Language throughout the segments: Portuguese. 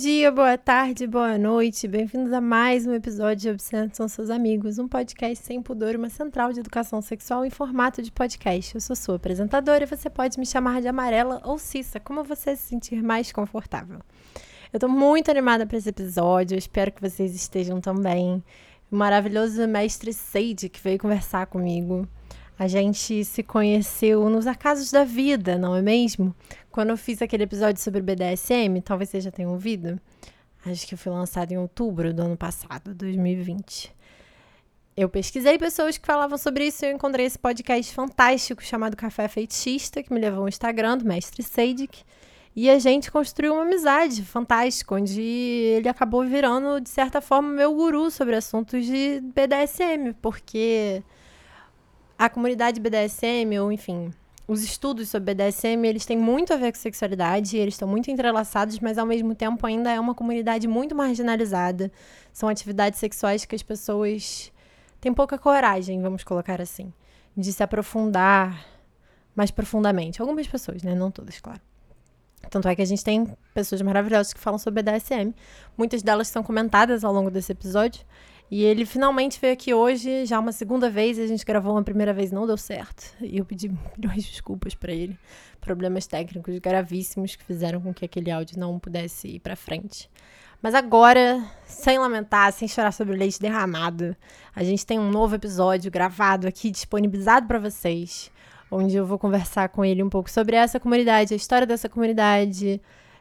dia, boa tarde, boa noite. Bem-vindos a mais um episódio de Obscenos São Seus Amigos, um podcast sem pudor, uma central de educação sexual em formato de podcast. Eu sou sua apresentadora e você pode me chamar de Amarela ou Cissa, como você se sentir mais confortável. Eu tô muito animada para esse episódio, eu espero que vocês estejam também. O maravilhoso mestre Sage que veio conversar comigo. A gente se conheceu nos acasos da vida, não é mesmo? Quando eu fiz aquele episódio sobre BDSM, talvez você já tenha ouvido. Acho que foi lançado em outubro do ano passado, 2020. Eu pesquisei pessoas que falavam sobre isso e eu encontrei esse podcast fantástico chamado Café Feitista, que me levou ao Instagram do mestre Seidik. E a gente construiu uma amizade fantástica, onde ele acabou virando, de certa forma, meu guru sobre assuntos de BDSM, porque a comunidade BDSM, ou enfim, os estudos sobre BDSM, eles têm muito a ver com sexualidade, eles estão muito entrelaçados, mas ao mesmo tempo ainda é uma comunidade muito marginalizada. São atividades sexuais que as pessoas têm pouca coragem, vamos colocar assim, de se aprofundar mais profundamente. Algumas pessoas, né? Não todas, claro. Tanto é que a gente tem pessoas maravilhosas que falam sobre BDSM. Muitas delas são comentadas ao longo desse episódio. E ele finalmente veio aqui hoje, já uma segunda vez. A gente gravou uma primeira vez, não deu certo. E eu pedi milhões de desculpas para ele. Problemas técnicos gravíssimos que fizeram com que aquele áudio não pudesse ir para frente. Mas agora, sem lamentar, sem chorar sobre o leite derramado, a gente tem um novo episódio gravado aqui, disponibilizado para vocês, onde eu vou conversar com ele um pouco sobre essa comunidade, a história dessa comunidade,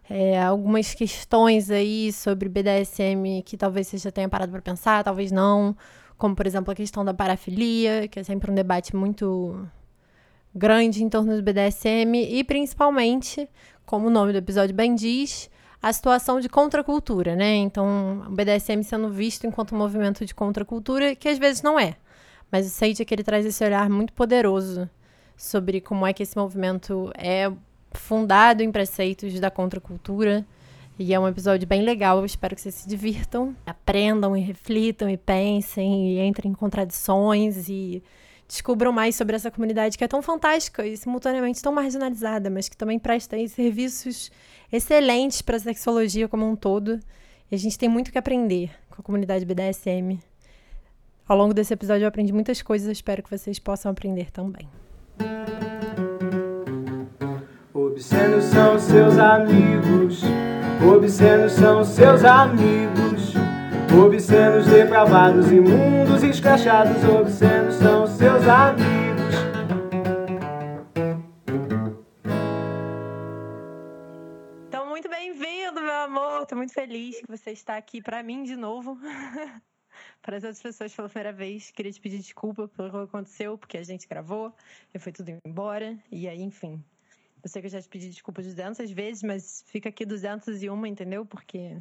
é, algumas questões aí sobre BDSM que talvez você já tenha parado para pensar, talvez não. Como, por exemplo, a questão da parafilia, que é sempre um debate muito grande em torno do BDSM. E, principalmente, como o nome do episódio bem diz, a situação de contracultura, né? Então, o BDSM sendo visto enquanto um movimento de contracultura, que às vezes não é. Mas o Sage é que ele traz esse olhar muito poderoso sobre como é que esse movimento é fundado em preceitos da contracultura. E é um episódio bem legal. Eu espero que vocês se divirtam, aprendam e reflitam e pensem e entrem em contradições e descubram mais sobre essa comunidade que é tão fantástica e simultaneamente tão marginalizada, mas que também presta serviços excelentes para a sexologia como um todo. E a gente tem muito que aprender com a comunidade BDSM. Ao longo desse episódio eu aprendi muitas coisas, eu espero que vocês possam aprender também. Obscenos são seus amigos, obscenos são seus amigos. Obscenos, depravados, imundos, escrachados, obscenos são seus amigos. Então, muito bem-vindo, meu amor. Estou muito feliz que você está aqui para mim de novo. para as outras pessoas pela primeira vez, queria te pedir desculpa pelo que aconteceu, porque a gente gravou, e foi tudo embora, e aí, enfim, eu sei que eu já te pedi desculpa 200 vezes, mas fica aqui 201, entendeu? Porque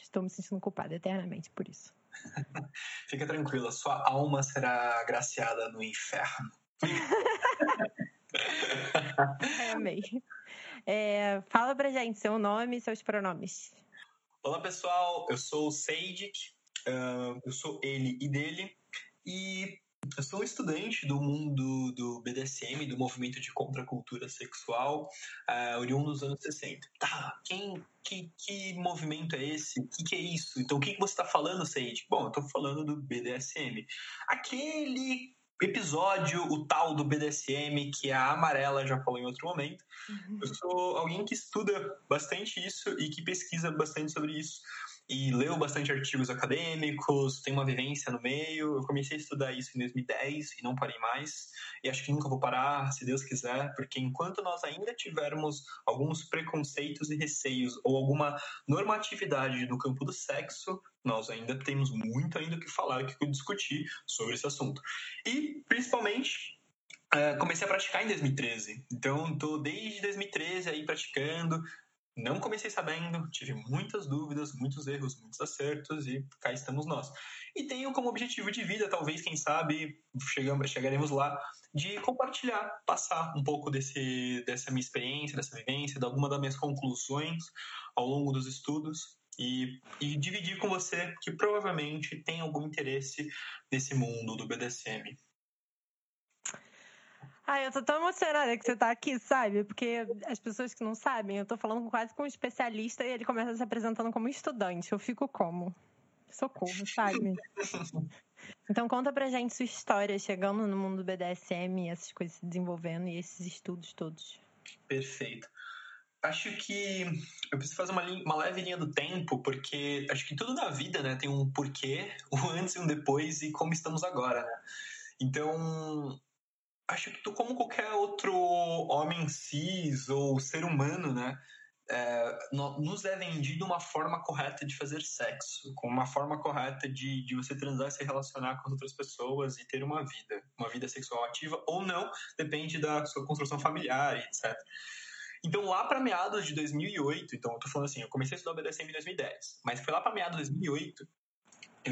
estou me sentindo culpada eternamente por isso. fica tranquila, sua alma será agraciada no inferno. Ai, amei. É, fala pra gente seu nome e seus pronomes. Olá, pessoal. Eu sou o Seidik. Uh, eu sou ele e dele. E eu sou estudante do mundo do BDSM, do movimento de contracultura sexual, uh, oriundo dos anos 60. Tá, quem, que, que movimento é esse? O que, que, é isso? Então, o que, que você está falando, Sage? Bom, eu estou falando do BDSM. Aquele episódio, o tal do BDSM, que a Amarela já falou em outro momento. Uhum. Eu sou alguém que estuda bastante isso e que pesquisa bastante sobre isso e leu bastante artigos acadêmicos, tem uma vivência no meio. Eu comecei a estudar isso em 2010 e não parei mais. E acho que nunca vou parar, se Deus quiser, porque enquanto nós ainda tivermos alguns preconceitos e receios ou alguma normatividade no campo do sexo, nós ainda temos muito ainda o que falar, o que discutir sobre esse assunto. E, principalmente, eh, comecei a praticar em 2013. Então, estou desde 2013 aí praticando, não comecei sabendo, tive muitas dúvidas, muitos erros, muitos acertos e cá estamos nós. E tenho como objetivo de vida, talvez, quem sabe, chegamos, chegaremos lá, de compartilhar, passar um pouco desse, dessa minha experiência, dessa vivência, de alguma das minhas conclusões ao longo dos estudos e, e dividir com você que provavelmente tem algum interesse nesse mundo do BDSM. Ai, eu tô tão emocionada que você tá aqui, sabe? Porque as pessoas que não sabem, eu tô falando quase com um especialista e ele começa se apresentando como estudante. Eu fico como? Socorro, sabe? Então conta pra gente sua história chegando no mundo do BDSM, essas coisas se desenvolvendo e esses estudos todos. Perfeito. Acho que eu preciso fazer uma, linha, uma leve linha do tempo, porque acho que tudo na vida né, tem um porquê, um antes e um depois e como estamos agora. Né? Então, acho que como qualquer outro homem cis ou ser humano, né? É, nos é vendido uma forma correta de fazer sexo, com uma forma correta de, de você transar, se relacionar com outras pessoas e ter uma vida, uma vida sexual ativa ou não, depende da sua construção familiar, etc. Então, lá para meados de 2008, então eu tô falando assim, eu comecei a estudar BDSM em 2010, mas foi lá para meados de 2008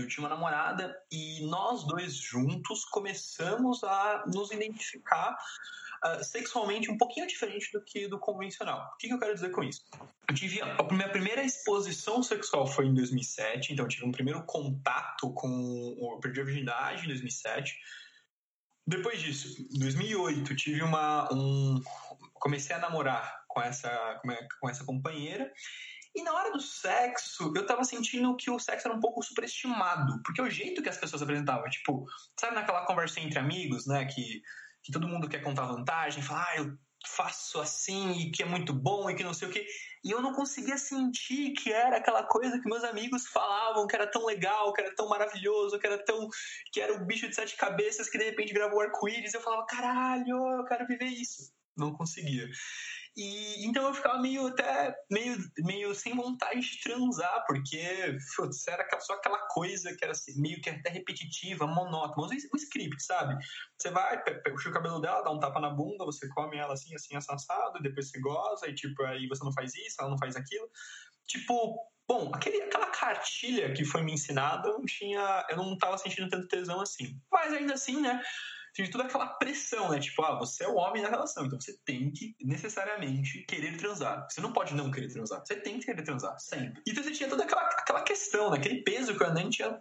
eu tinha uma namorada e nós dois juntos começamos a nos identificar uh, sexualmente um pouquinho diferente do que do convencional. O que, que eu quero dizer com isso? Eu tive a, minha primeira exposição sexual foi em 2007, então eu tive um primeiro contato com eu perdi a virgindade em 2007. Depois disso, em 2008, tive uma um comecei a namorar com essa com essa companheira e na hora do sexo, eu tava sentindo que o sexo era um pouco superestimado. Porque o jeito que as pessoas apresentavam, tipo, sabe naquela conversa entre amigos, né? Que, que todo mundo quer contar vantagem, falar, ah, eu faço assim e que é muito bom e que não sei o quê. E eu não conseguia sentir que era aquela coisa que meus amigos falavam, que era tão legal, que era tão maravilhoso, que era tão. que era o bicho de sete cabeças que de repente gravou arco-íris. Eu falava, caralho, eu quero viver isso. Não conseguia. E então eu ficava meio até meio, meio sem vontade de transar, porque putz, era só aquela coisa que era assim, meio que até repetitiva, monótona. O script, sabe? Você vai, puxa o cabelo dela, dá um tapa na bunda, você come ela assim, assim, assado, depois você goza, e tipo, aí você não faz isso, ela não faz aquilo. Tipo, Bom, aquele, aquela cartilha que foi me ensinada, eu não eu não tava sentindo tanto tesão assim. Mas ainda assim, né? Tive toda aquela pressão, né? Tipo, ah, você é o homem da relação, então você tem que necessariamente querer transar. Você não pode não querer transar. Você tem que querer transar, sempre. Então você tinha toda aquela, aquela questão, né? Aquele peso que eu nem tinha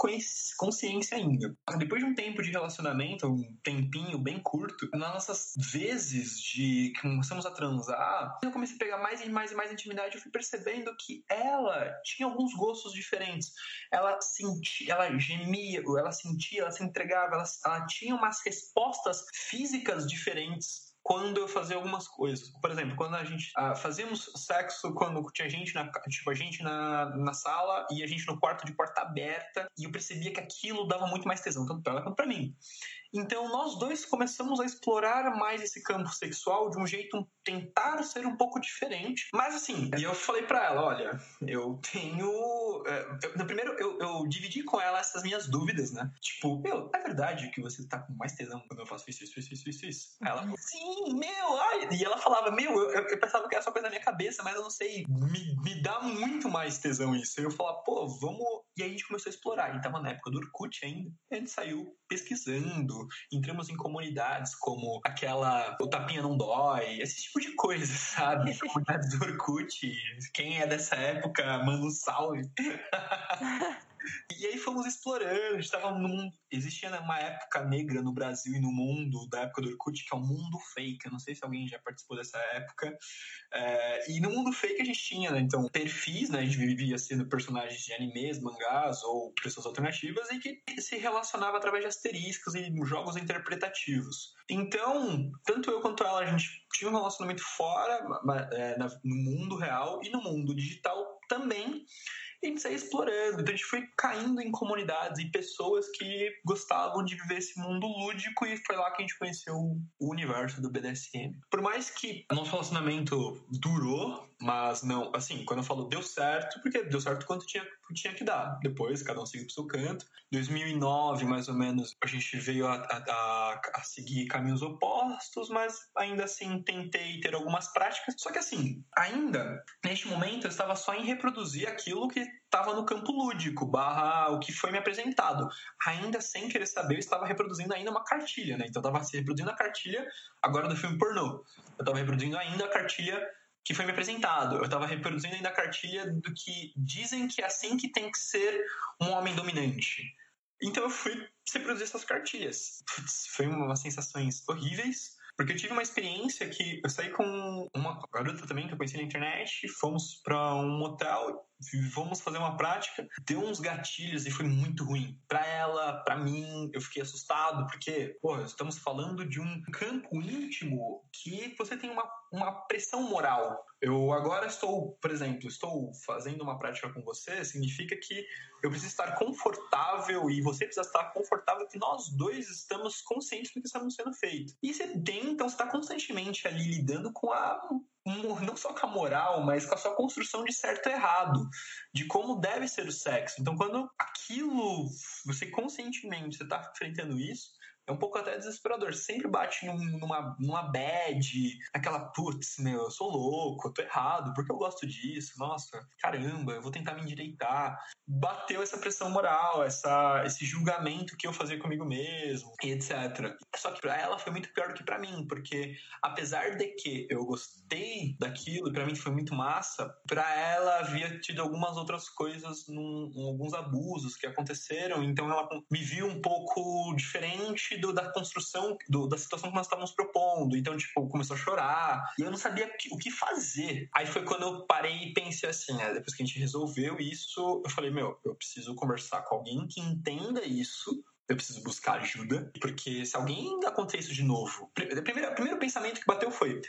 consciência ainda. Depois de um tempo de relacionamento, um tempinho bem curto, nas nossas vezes de que começamos a transar, eu comecei a pegar mais e mais e mais intimidade, eu fui percebendo que ela tinha alguns gostos diferentes. Ela sentia, ela gemia, ela sentia, ela se entregava, ela, ela tinha umas respostas respostas físicas diferentes quando eu fazia algumas coisas. Por exemplo, quando a gente ah, fazíamos sexo quando tinha gente na, tipo, a gente na, na sala e a gente no quarto de porta aberta, e eu percebia que aquilo dava muito mais tesão, tanto para ela quanto para mim. Então, nós dois começamos a explorar mais esse campo sexual de um jeito tentar ser um pouco diferente. Mas assim, eu falei para ela, olha, eu tenho, é, eu, no primeiro eu, eu, dividi com ela essas minhas dúvidas, né? Tipo, meu, é verdade que você tá com mais tesão quando eu faço isso, isso, isso, isso, isso, isso. Ela, uhum. sim, meu, ai. E ela falava, meu, eu, eu, pensava que era só coisa na minha cabeça, mas eu não sei, me, me dá muito mais tesão isso. E eu falava, pô, vamos. E aí a gente começou a explorar. E tava na época do Orkut ainda. E a gente saiu pesquisando, entramos em comunidades como aquela O Tapinha Não Dói, esse tipo de coisa, sabe? Comunidades do Orkut. Quem é dessa época, manda um salve. E aí fomos explorando, estava num. Existia uma época negra no Brasil e no mundo, da época do Orkut, que é o mundo fake. Eu não sei se alguém já participou dessa época. É, e no mundo fake a gente tinha, né, então, perfis, né? A gente vivia sendo personagens de animes, mangás ou pessoas alternativas e que se relacionava através de asteriscos e jogos interpretativos. Então, tanto eu quanto ela, a gente tinha um relacionamento fora, é, no mundo real e no mundo digital também e a gente saiu explorando. Então a gente foi caindo em comunidades e pessoas que gostavam de viver esse mundo lúdico e foi lá que a gente conheceu o universo do BDSM. Por mais que nosso relacionamento durou, mas não, assim, quando eu falo deu certo, porque deu certo quanto tinha, tinha que dar. Depois, cada um seguiu pro seu canto. 2009, mais ou menos, a gente veio a, a, a seguir caminhos opostos, mas ainda assim tentei ter algumas práticas. Só que assim, ainda, neste momento, eu estava só em reproduzir aquilo que estava no campo lúdico, barra o que foi me apresentado. Ainda sem querer saber, eu estava reproduzindo ainda uma cartilha, né? Então eu estava reproduzindo a cartilha agora do filme pornô. Eu estava reproduzindo ainda a cartilha que foi me apresentado. Eu estava reproduzindo ainda a cartilha do que dizem que é assim que tem que ser um homem dominante. Então eu fui reproduzir essas cartilhas. Putz, foi umas sensações horríveis, Porque eu tive uma experiência que eu saí com uma garota também que eu conheci na internet, fomos para um motel vamos fazer uma prática. Deu uns gatilhos e foi muito ruim. Para ela, para mim, eu fiquei assustado, porque, pô, estamos falando de um campo íntimo que você tem uma, uma pressão moral. Eu agora estou, por exemplo, estou fazendo uma prática com você, significa que eu preciso estar confortável e você precisa estar confortável que nós dois estamos conscientes do que estamos sendo feito. E você tem, então, você está constantemente ali lidando com a não só com a moral, mas com a sua construção de certo e errado, de como deve ser o sexo. Então, quando aquilo, você conscientemente, está enfrentando isso, é um pouco até desesperador. Sempre bate num, numa, numa bad, aquela, putz, meu, eu sou louco, eu tô errado, porque eu gosto disso, nossa, caramba, eu vou tentar me endireitar. Bateu essa pressão moral, essa, esse julgamento que eu fazia comigo mesmo, etc. Só que pra ela foi muito pior do que para mim, porque apesar de que eu gostei daquilo, e pra mim foi muito massa, pra ela havia tido algumas outras coisas, num, alguns abusos que aconteceram, então ela me viu um pouco diferente do, da construção, do, da situação que nós estávamos propondo. Então, tipo, começou a chorar. E eu não sabia o que fazer. Aí foi quando eu parei e pensei assim, né? Depois que a gente resolveu isso, eu falei, meu, eu preciso conversar com alguém que entenda isso eu preciso buscar ajuda, porque se alguém acontecer isso de novo, o primeiro, primeiro pensamento que bateu foi: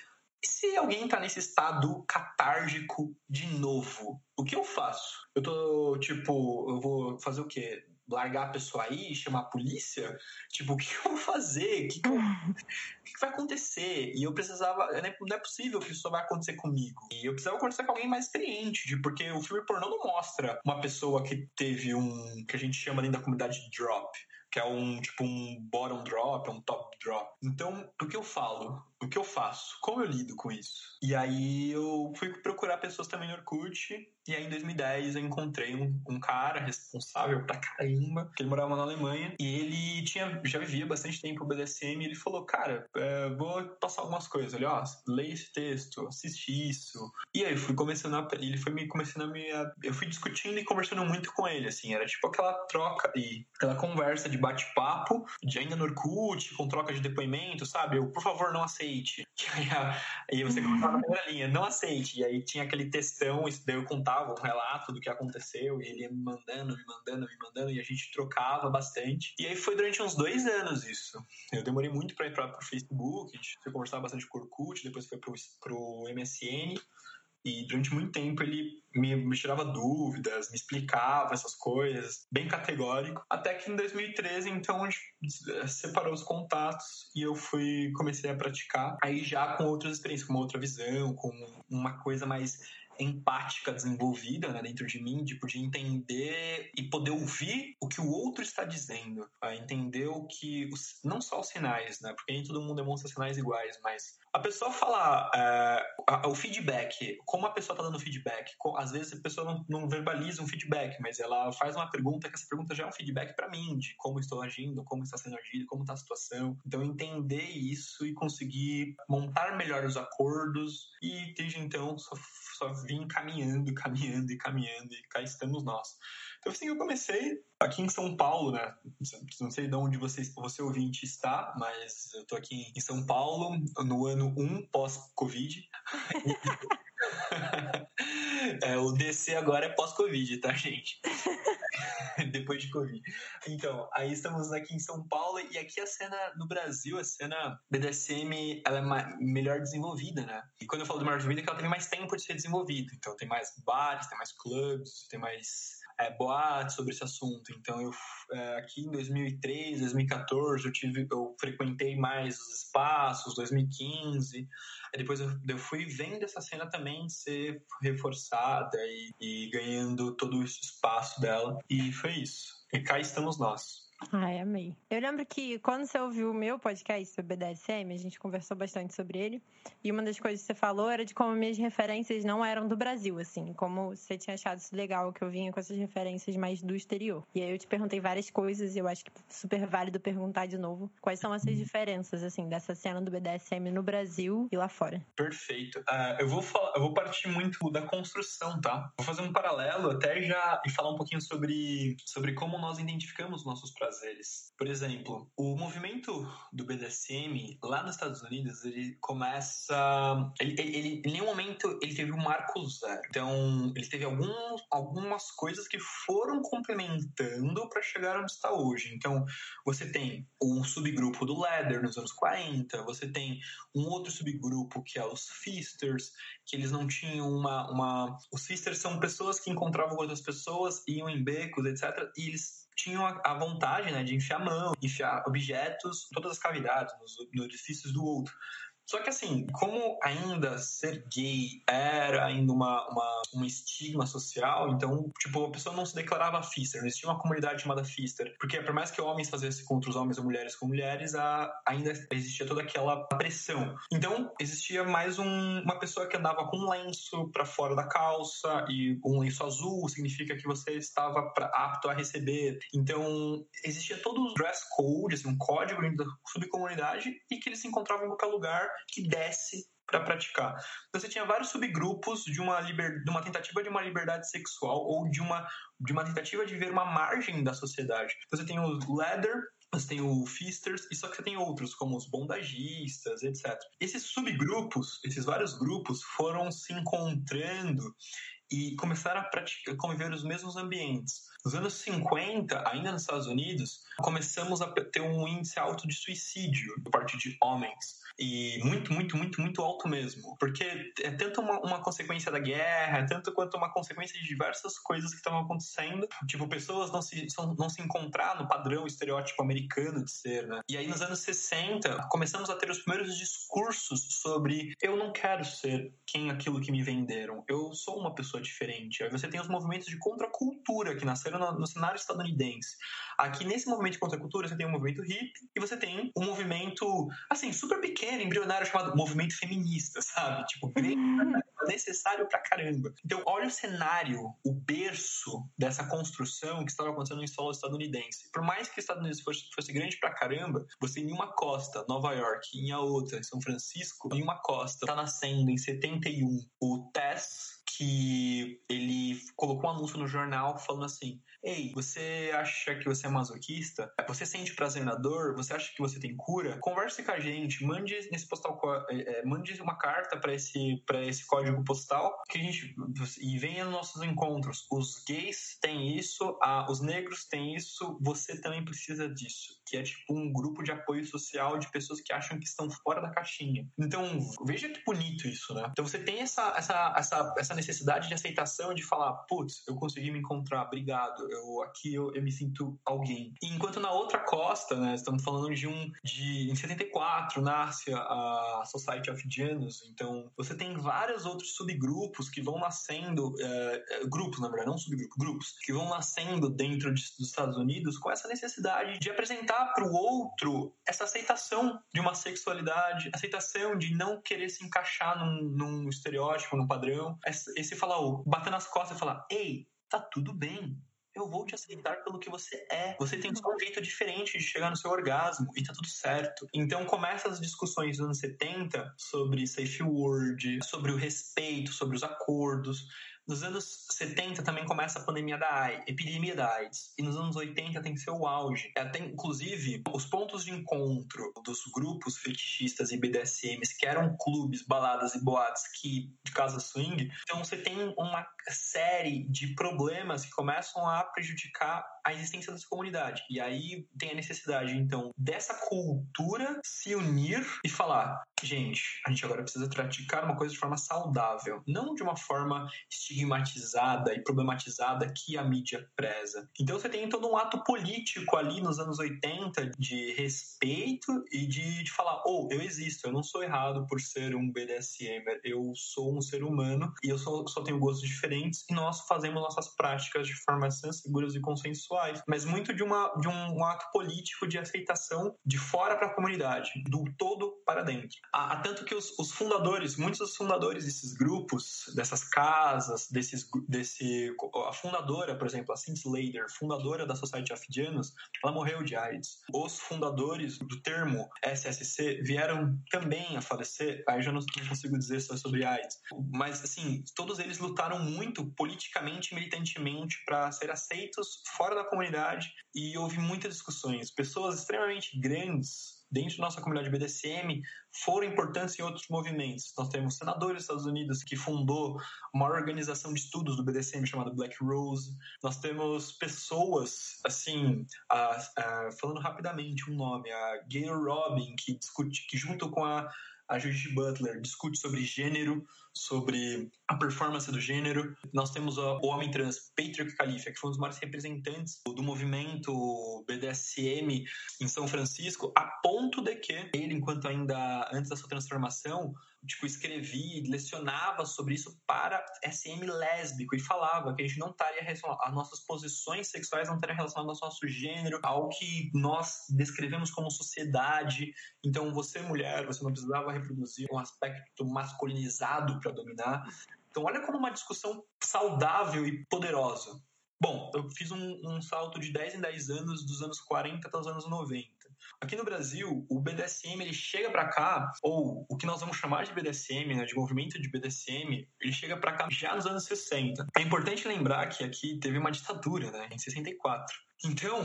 se alguém tá nesse estado catárgico de novo, o que eu faço? Eu tô, tipo, eu vou fazer o quê? Largar a pessoa aí, chamar a polícia? Tipo, o que eu vou fazer? O que, que, eu, o que, vai acontecer? E eu precisava. Não é possível que isso vai acontecer comigo. E eu precisava conversar com alguém mais experiente, porque o filme pornô não mostra uma pessoa que teve um. que a gente chama dentro da comunidade de drop que é um tipo um bottom drop, um top drop. Então, o que eu falo? O que eu faço? Como eu lido com isso? E aí eu fui procurar pessoas também no Orkut e aí, em 2010, eu encontrei um, um, cara responsável pra caramba, que ele morava na Alemanha, e ele tinha, já vivia bastante tempo o BDSM, e ele falou, cara, é, vou passar algumas coisas. Ele, ó, leia esse texto, assiste isso. E aí, fui começando a... Ele foi me começando a me... Eu fui discutindo e conversando muito com ele, assim, era tipo aquela troca e aquela conversa de bate-papo, de ainda no Orkut, com troca de depoimento, sabe? Eu, por favor, não aceite. E aí, você colocava na primeira linha, não aceite. E aí tinha aquele textão, isso daí eu contava um relato do que aconteceu, e ele ia me mandando, me mandando, me mandando, e a gente trocava bastante. E aí foi durante uns dois anos isso. Eu demorei muito para ir para o Facebook, a conversar bastante com o Orkut, depois foi para o MSN. E durante muito tempo ele me, me, tirava dúvidas, me explicava essas coisas, bem categórico. Até que em 2013, então, a gente separou os contatos e eu fui comecei a praticar. Aí já com outras experiências, com uma outra visão, com uma coisa mais empática desenvolvida né, dentro de mim, tipo, de entender e poder ouvir o que o outro está dizendo, entender o que, os, não só os sinais, né, porque nem todo mundo demonstra sinais iguais, mas a pessoa falar é, o feedback, como a pessoa está dando feedback, às vezes a pessoa não, não, verbaliza um feedback, mas ela faz uma pergunta que essa pergunta já é um feedback para mim, de como estou agindo, como está sendo agido, como está a situação. Então, entender isso e conseguir montar melhor os acordos e desde então só só vim caminhando, caminhando e caminhando, e cá estamos nós. Então, assim, eu comecei aqui em São Paulo, né? Não sei de onde você, você ouvinte está, mas eu tô aqui em São Paulo, no ano 1 pós-Covid. é, o DC agora é pós-Covid, tá, gente? Depois de Covid. Então, aí estamos aqui em São Paulo e aqui a cena no Brasil, a cena BDSM, ela é melhor desenvolvida, né? E quando eu falo de melhor desenvolvida, é que ela tem mais tempo de ser desenvolvida. Então, tem mais bares, tem mais clubes, tem mais é, boatos sobre esse assunto. Então, eu é, aqui em 2003, 2014, eu tive, eu frequentei mais os espaços, 2015. Aí depois eu, eu fui vendo essa cena também ser reforçada e, e ganhando todo esse espaço dela. E foi isso. E cá estamos nós. Ai, amei. Eu lembro que quando você ouviu o meu podcast sobre BDSM, a gente conversou bastante sobre ele. E uma das coisas que você falou era de como minhas referências não eram do Brasil, assim. Como você tinha achado isso legal, que eu vinha com essas referências mais do exterior. E aí eu te perguntei várias coisas e eu acho que super válido perguntar de novo quais são essas diferenças, assim, dessa cena do BDSM no Brasil e lá fora. Perfeito. Uh, eu, vou falar, eu vou partir muito da construção, tá? Vou fazer um paralelo até já e falar um pouquinho sobre, sobre como nós identificamos nossos prazeres. Por exemplo, o movimento do BDSM lá nos Estados Unidos, ele começa. Ele, ele, ele em nenhum momento ele teve um marco zero. Então, ele teve alguns, algumas coisas que foram complementando para chegar onde está hoje. Então, você tem um subgrupo do Leather nos anos 40, você tem um outro subgrupo que é os Fisters, que eles não tinham uma. uma... Os Fisters são pessoas que encontravam outras pessoas, iam em becos, etc. E eles tinham a, vontade né, de enfiar mão, enfiar objetos, todas as cavidades, nos, nos orifícios do outro. Só que assim, como ainda ser gay era ainda uma, uma, um estigma social, então, tipo, a pessoa não se declarava fister, não existia uma comunidade chamada fister. Porque por mais que homens fizessem contra os homens ou mulheres com mulheres, a, ainda existia toda aquela pressão. Então, existia mais um, uma pessoa que andava com um lenço para fora da calça, e um lenço azul significa que você estava pra, apto a receber. Então, existia todo o dress code, assim, um código da subcomunidade, e que eles se encontravam em qualquer lugar que desce para praticar. Então, você tinha vários subgrupos de uma, liber... de uma tentativa de uma liberdade sexual ou de uma, de uma tentativa de ver uma margem da sociedade. Então, você tem o leather, você tem o Fisters, e só que você tem outros, como os bondagistas, etc. Esses subgrupos, esses vários grupos, foram se encontrando e começaram a praticar, conviver nos mesmos ambientes. Nos anos 50, ainda nos Estados Unidos, começamos a ter um índice alto de suicídio por parte de homens. E muito, muito, muito, muito alto mesmo. Porque é tanto uma, uma consequência da guerra, é tanto quanto uma consequência de diversas coisas que estavam acontecendo. Tipo, pessoas não se, não se encontrar no padrão estereótipo americano de ser, né? E aí, nos anos 60, começamos a ter os primeiros discursos sobre eu não quero ser quem aquilo que me venderam. Eu sou uma pessoa diferente. Aí você tem os movimentos de contracultura que nasceram no, no cenário estadunidense. Aqui, nesse movimento de contracultura, você tem um movimento hippie e você tem um movimento, assim, super pequeno, embrionário, chamado movimento feminista, sabe? Tipo, necessário pra caramba. Então, olha o cenário, o berço dessa construção que estava acontecendo em solo estadunidense. Por mais que os Estados Unidos fosse, fosse grande pra caramba, você em uma costa, Nova York, em a outra, São Francisco, em uma costa, tá nascendo em 71 o Tess que ele colocou um anúncio no jornal falando assim: Ei, você acha que você é masoquista? Você sente prazer na dor? Você acha que você tem cura? Converse com a gente, mande nesse postal, é, é, mande uma carta para esse para esse código postal que a gente e venha nos nossos encontros. Os gays têm isso, a, os negros têm isso, você também precisa disso, que é tipo um grupo de apoio social de pessoas que acham que estão fora da caixinha. Então veja que bonito isso, né? Então você tem essa essa essa, essa necessidade de aceitação de falar, putz, eu consegui me encontrar, obrigado, eu aqui eu, eu me sinto alguém. Enquanto na outra costa, né, estamos falando de um de em 74 nasce a Society of Janus, então você tem vários outros subgrupos que vão nascendo, é, grupos na verdade, não subgrupos, grupos que vão nascendo dentro de, dos Estados Unidos com essa necessidade de apresentar para o outro essa aceitação de uma sexualidade, aceitação de não querer se encaixar num, num estereótipo, num padrão, esse falar, bater nas costas e falar, ei, tá tudo bem. Eu vou te aceitar pelo que você é. Você tem só um jeito diferente de chegar no seu orgasmo e tá tudo certo. Então começa as discussões dos anos 70 sobre safe word, sobre o respeito, sobre os acordos. Nos anos 70 também começa a pandemia da AIDS, epidemia da AIDS. E nos anos 80 tem seu auge. Até, inclusive, os pontos de encontro dos grupos fetichistas e BDSMs, que eram clubes, baladas e boates que, de casa swing, então você tem uma série de problemas que começam a prejudicar a existência dessa comunidade. E aí tem a necessidade, então, dessa cultura se unir e falar: gente, a gente agora precisa praticar uma coisa de forma saudável, não de uma forma estigmatizada e problematizada que a mídia preza. Então você tem todo um ato político ali nos anos 80 de respeito e de, de falar: oh, eu existo, eu não sou errado por ser um BDSM, eu sou um ser humano e eu só, só tenho gostos diferentes e nós fazemos nossas práticas de forma seguras e consensuais, mas muito de, uma, de um, ato político de aceitação de fora para a comunidade, do todo para dentro. Há, tanto que os, os fundadores, muitos dos fundadores desses grupos, dessas casas, desses, desse, a fundadora, por exemplo, a Cynthia Slater, fundadora da Society of Janus, ela morreu de AIDS. Os fundadores do termo SSC vieram também a falecer, aí já não, não consigo dizer só sobre AIDS, mas assim, todos eles lutaram muito politicamente e militantemente para ser aceitos fora da comunidade e houve muitas discussões. Pessoas extremamente grandes dentro da nossa comunidade BDSM foram importantes em outros movimentos. Nós temos senadores dos Estados Unidos que fundou uma organização de estudos do BDSM chamada Black Rose. Nós temos pessoas, assim, a, a, falando rapidamente um nome, a Gayle Robin, que discute, que junto com a a Judith Butler discute sobre gênero, sobre a performance do gênero. Nós temos o homem trans Patrick Khalifa, que foi um dos maiores representantes do movimento BDSM em São Francisco, a ponto de que ele, enquanto ainda antes da sua transformação, tipo, escrevia e lecionava sobre isso para SM lésbico e falava que a gente não estaria relacionado, as nossas posições sexuais não estariam relacionadas ao nosso gênero, ao que nós descrevemos como sociedade. Então, você, mulher, você não precisava reproduzir um aspecto masculinizado para dominar. Então, olha como uma discussão saudável e poderosa. Bom, eu fiz um, um, salto de 10 em 10 anos, dos anos 40 até os anos 90. Aqui no Brasil, o BDSM ele chega para cá, ou o que nós vamos chamar de BDSM, né, de movimento de BDSM, ele chega para cá já nos anos 60. É importante lembrar que aqui teve uma ditadura, né, em 64. Então,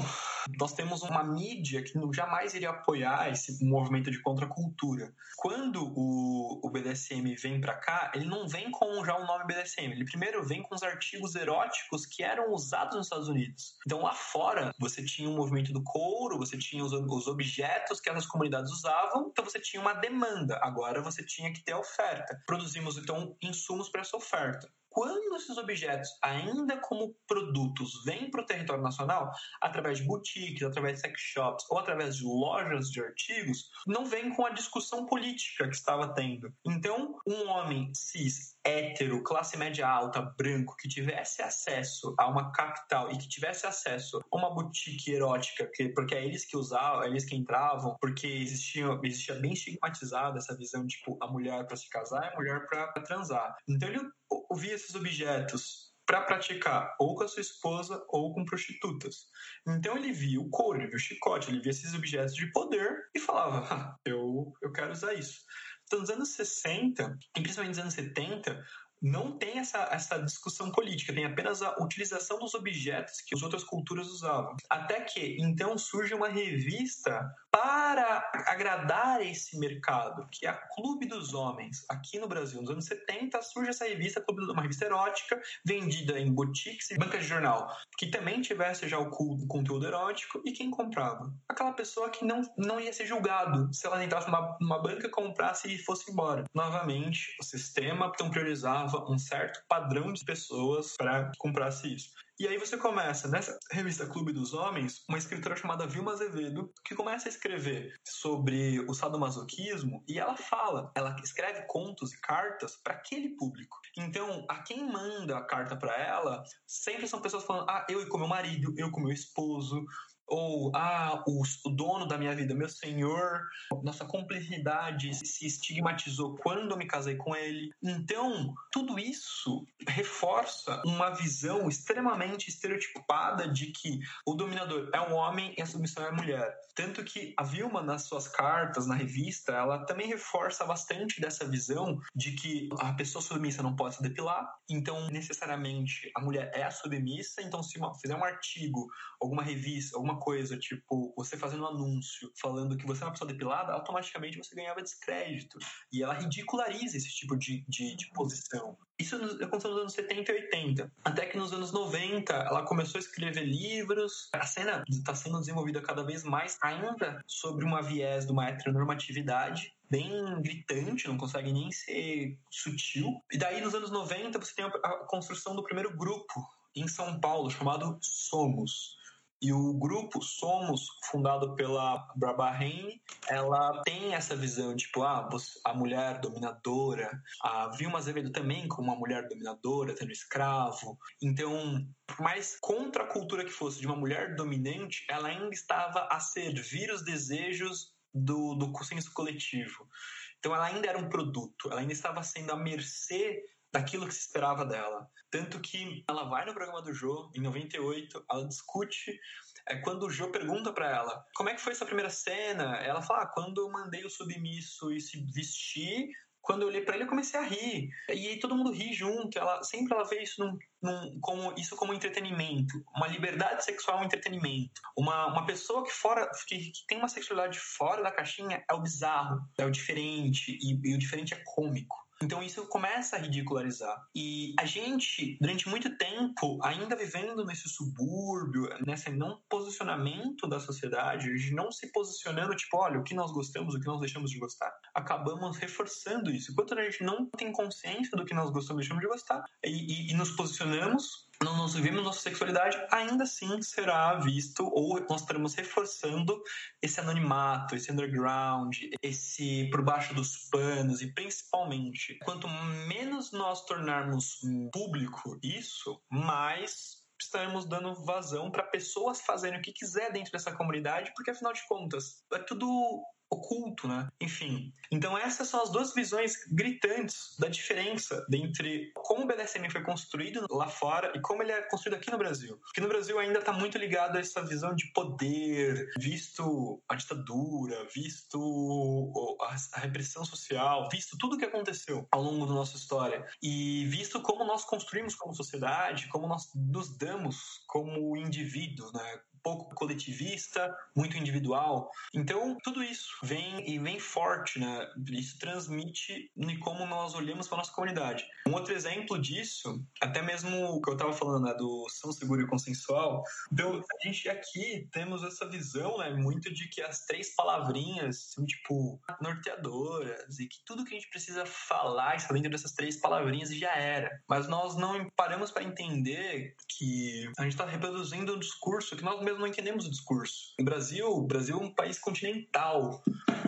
nós temos uma mídia que jamais iria apoiar esse movimento de contracultura. Quando o, o BDSM vem para cá, ele não vem com já o nome BDSM. Ele primeiro vem com os artigos eróticos que eram usados nos Estados Unidos. Então, lá fora, você tinha o movimento do couro, você tinha os, os objetos que essas comunidades usavam, então você tinha uma demanda. Agora você tinha que ter oferta. Produzimos, então, insumos para essa oferta. Quando esses objetos, ainda como produtos, vêm para o território nacional, através de boutiques, através de sex shops ou através de lojas de artigos, não vem com a discussão política que estava tendo. Então, um homem cis, hétero, classe média alta, branco, que tivesse acesso a uma capital e que tivesse acesso a uma boutique erótica, que, porque é eles que usavam, é eles que entravam, porque existia, existia bem estigmatizada essa visão, tipo, a mulher para se casar é a mulher para transar. Então, ele ouvia esses objetos para praticar ou com a sua esposa ou com prostitutas. Então ele via o couro, ele via o chicote, ele via esses objetos de poder e falava: ah, eu, eu quero usar isso. Então, nos anos 60, e principalmente nos anos 70, não tem essa, essa discussão política, tem apenas a utilização dos objetos que as outras culturas usavam. Até que, então, surge uma revista para agradar esse mercado, que é a Clube dos Homens. Aqui no Brasil, nos anos 70, surge essa revista, uma revista erótica, vendida em boutiques e bancas de jornal, que também tivesse já o conteúdo erótico, e quem comprava? Aquela pessoa que não, não ia ser julgado se ela entrasse numa, numa banca, comprasse e fosse embora. Novamente, o sistema então priorizava um certo padrão de pessoas para que comprasse isso. E aí você começa, nessa revista Clube dos Homens, uma escritora chamada Vilma Azevedo, que começa a escrever sobre o sadomasoquismo e ela fala, ela escreve contos e cartas para aquele público. Então, a quem manda a carta para ela, sempre são pessoas falando: "Ah, eu e com meu marido, eu com meu esposo, ou ah, o, o, dono da minha vida, meu senhor, nossa cumplicidade se estigmatizou quando eu me casei com ele. Então, tudo isso reforça uma visão extremamente estereotipada de que o dominador é um homem e a submissão é a mulher. Tanto que a Vilma, nas suas cartas, na revista, ela também reforça bastante dessa visão de que a pessoa submissa não pode se depilar, então necessariamente a mulher é a submissa, então se fizer um artigo, alguma revista, alguma coisa, tipo, você fazendo um anúncio falando que você é uma pessoa depilada, automaticamente você ganhava descrédito. E ela ridiculariza esse tipo de, de, de posição. Isso aconteceu nos anos 70 e 80. Até que nos anos 90 ela começou a escrever livros. A cena está sendo desenvolvida cada vez mais, ainda sobre uma viés de uma heteronormatividade bem gritante, não consegue nem ser sutil. E daí, nos anos 90, você tem a construção do primeiro grupo em São Paulo, chamado Somos. E o grupo Somos, fundado pela Barbara Raine, ela tem essa visão, tipo, ah, a mulher dominadora, a Vilma Azevedo também como uma mulher dominadora, tendo escravo. Então, por mais contra a cultura que fosse de uma mulher dominante, ela ainda estava a servir os desejos do, do consenso coletivo. Então, ela ainda era um produto, ela ainda estava sendo à mercê daquilo que se esperava dela. Tanto que ela vai no programa do Jô, em 98, ela discute é quando o Jô pergunta para ela como é que foi essa primeira cena, ela fala, ah, quando eu mandei o submisso e se vestir Quando eu olhei para ele, eu comecei a rir. E aí todo mundo ri junto. Ela sempre ela vê isso num, num, como isso como entretenimento, uma liberdade sexual é um entretenimento. Uma, uma pessoa que fora que, que, tem uma sexualidade fora da caixinha é o bizarro, é o diferente e, e o diferente é cômico. Então isso começa a ridicularizar. E a gente, durante muito tempo, ainda vivendo nesse subúrbio, nesse não posicionamento da sociedade, de não se posicionando, tipo, olha, o que nós gostamos, o que nós deixamos de gostar, acabamos reforçando isso. Enquanto a gente não tem consciência do que nós gostamos e deixamos de gostar, e, e, e nos posicionamos não nos vivemos nossa sexualidade, ainda assim será visto ou nós estaremos reforçando esse anonimato, esse underground, esse por baixo dos panos e principalmente quanto menos nós tornarmos público isso, mais estaremos dando vazão para pessoas fazerem o que quiser dentro dessa comunidade, porque afinal de contas é tudo oculto, né? Enfim. Então essas são as duas visões gritantes da diferença entre como o BDSM foi construído lá fora e como ele é construído aqui no Brasil. Porque no Brasil ainda está muito ligado a essa visão de poder, visto a ditadura, visto a repressão social, visto tudo o que aconteceu ao longo da nossa história e visto como nós construímos como sociedade, como nós nos damos como indivíduos, né? Pouco coletivista, muito individual. Então, tudo isso vem e vem forte, né? Isso transmite em como nós olhamos para nossa comunidade. Um outro exemplo disso, até mesmo o que eu estava falando, né, do São Seguro e Consensual. Então, a gente aqui temos essa visão, né, muito de que as três palavrinhas são, tipo, norteadoras e que tudo que a gente precisa falar está dentro dessas três palavrinhas já era. Mas nós não paramos para entender que a gente está reproduzindo um discurso que nós mesmo não entendemos o discurso. No Brasil, o Brasil é um país continental.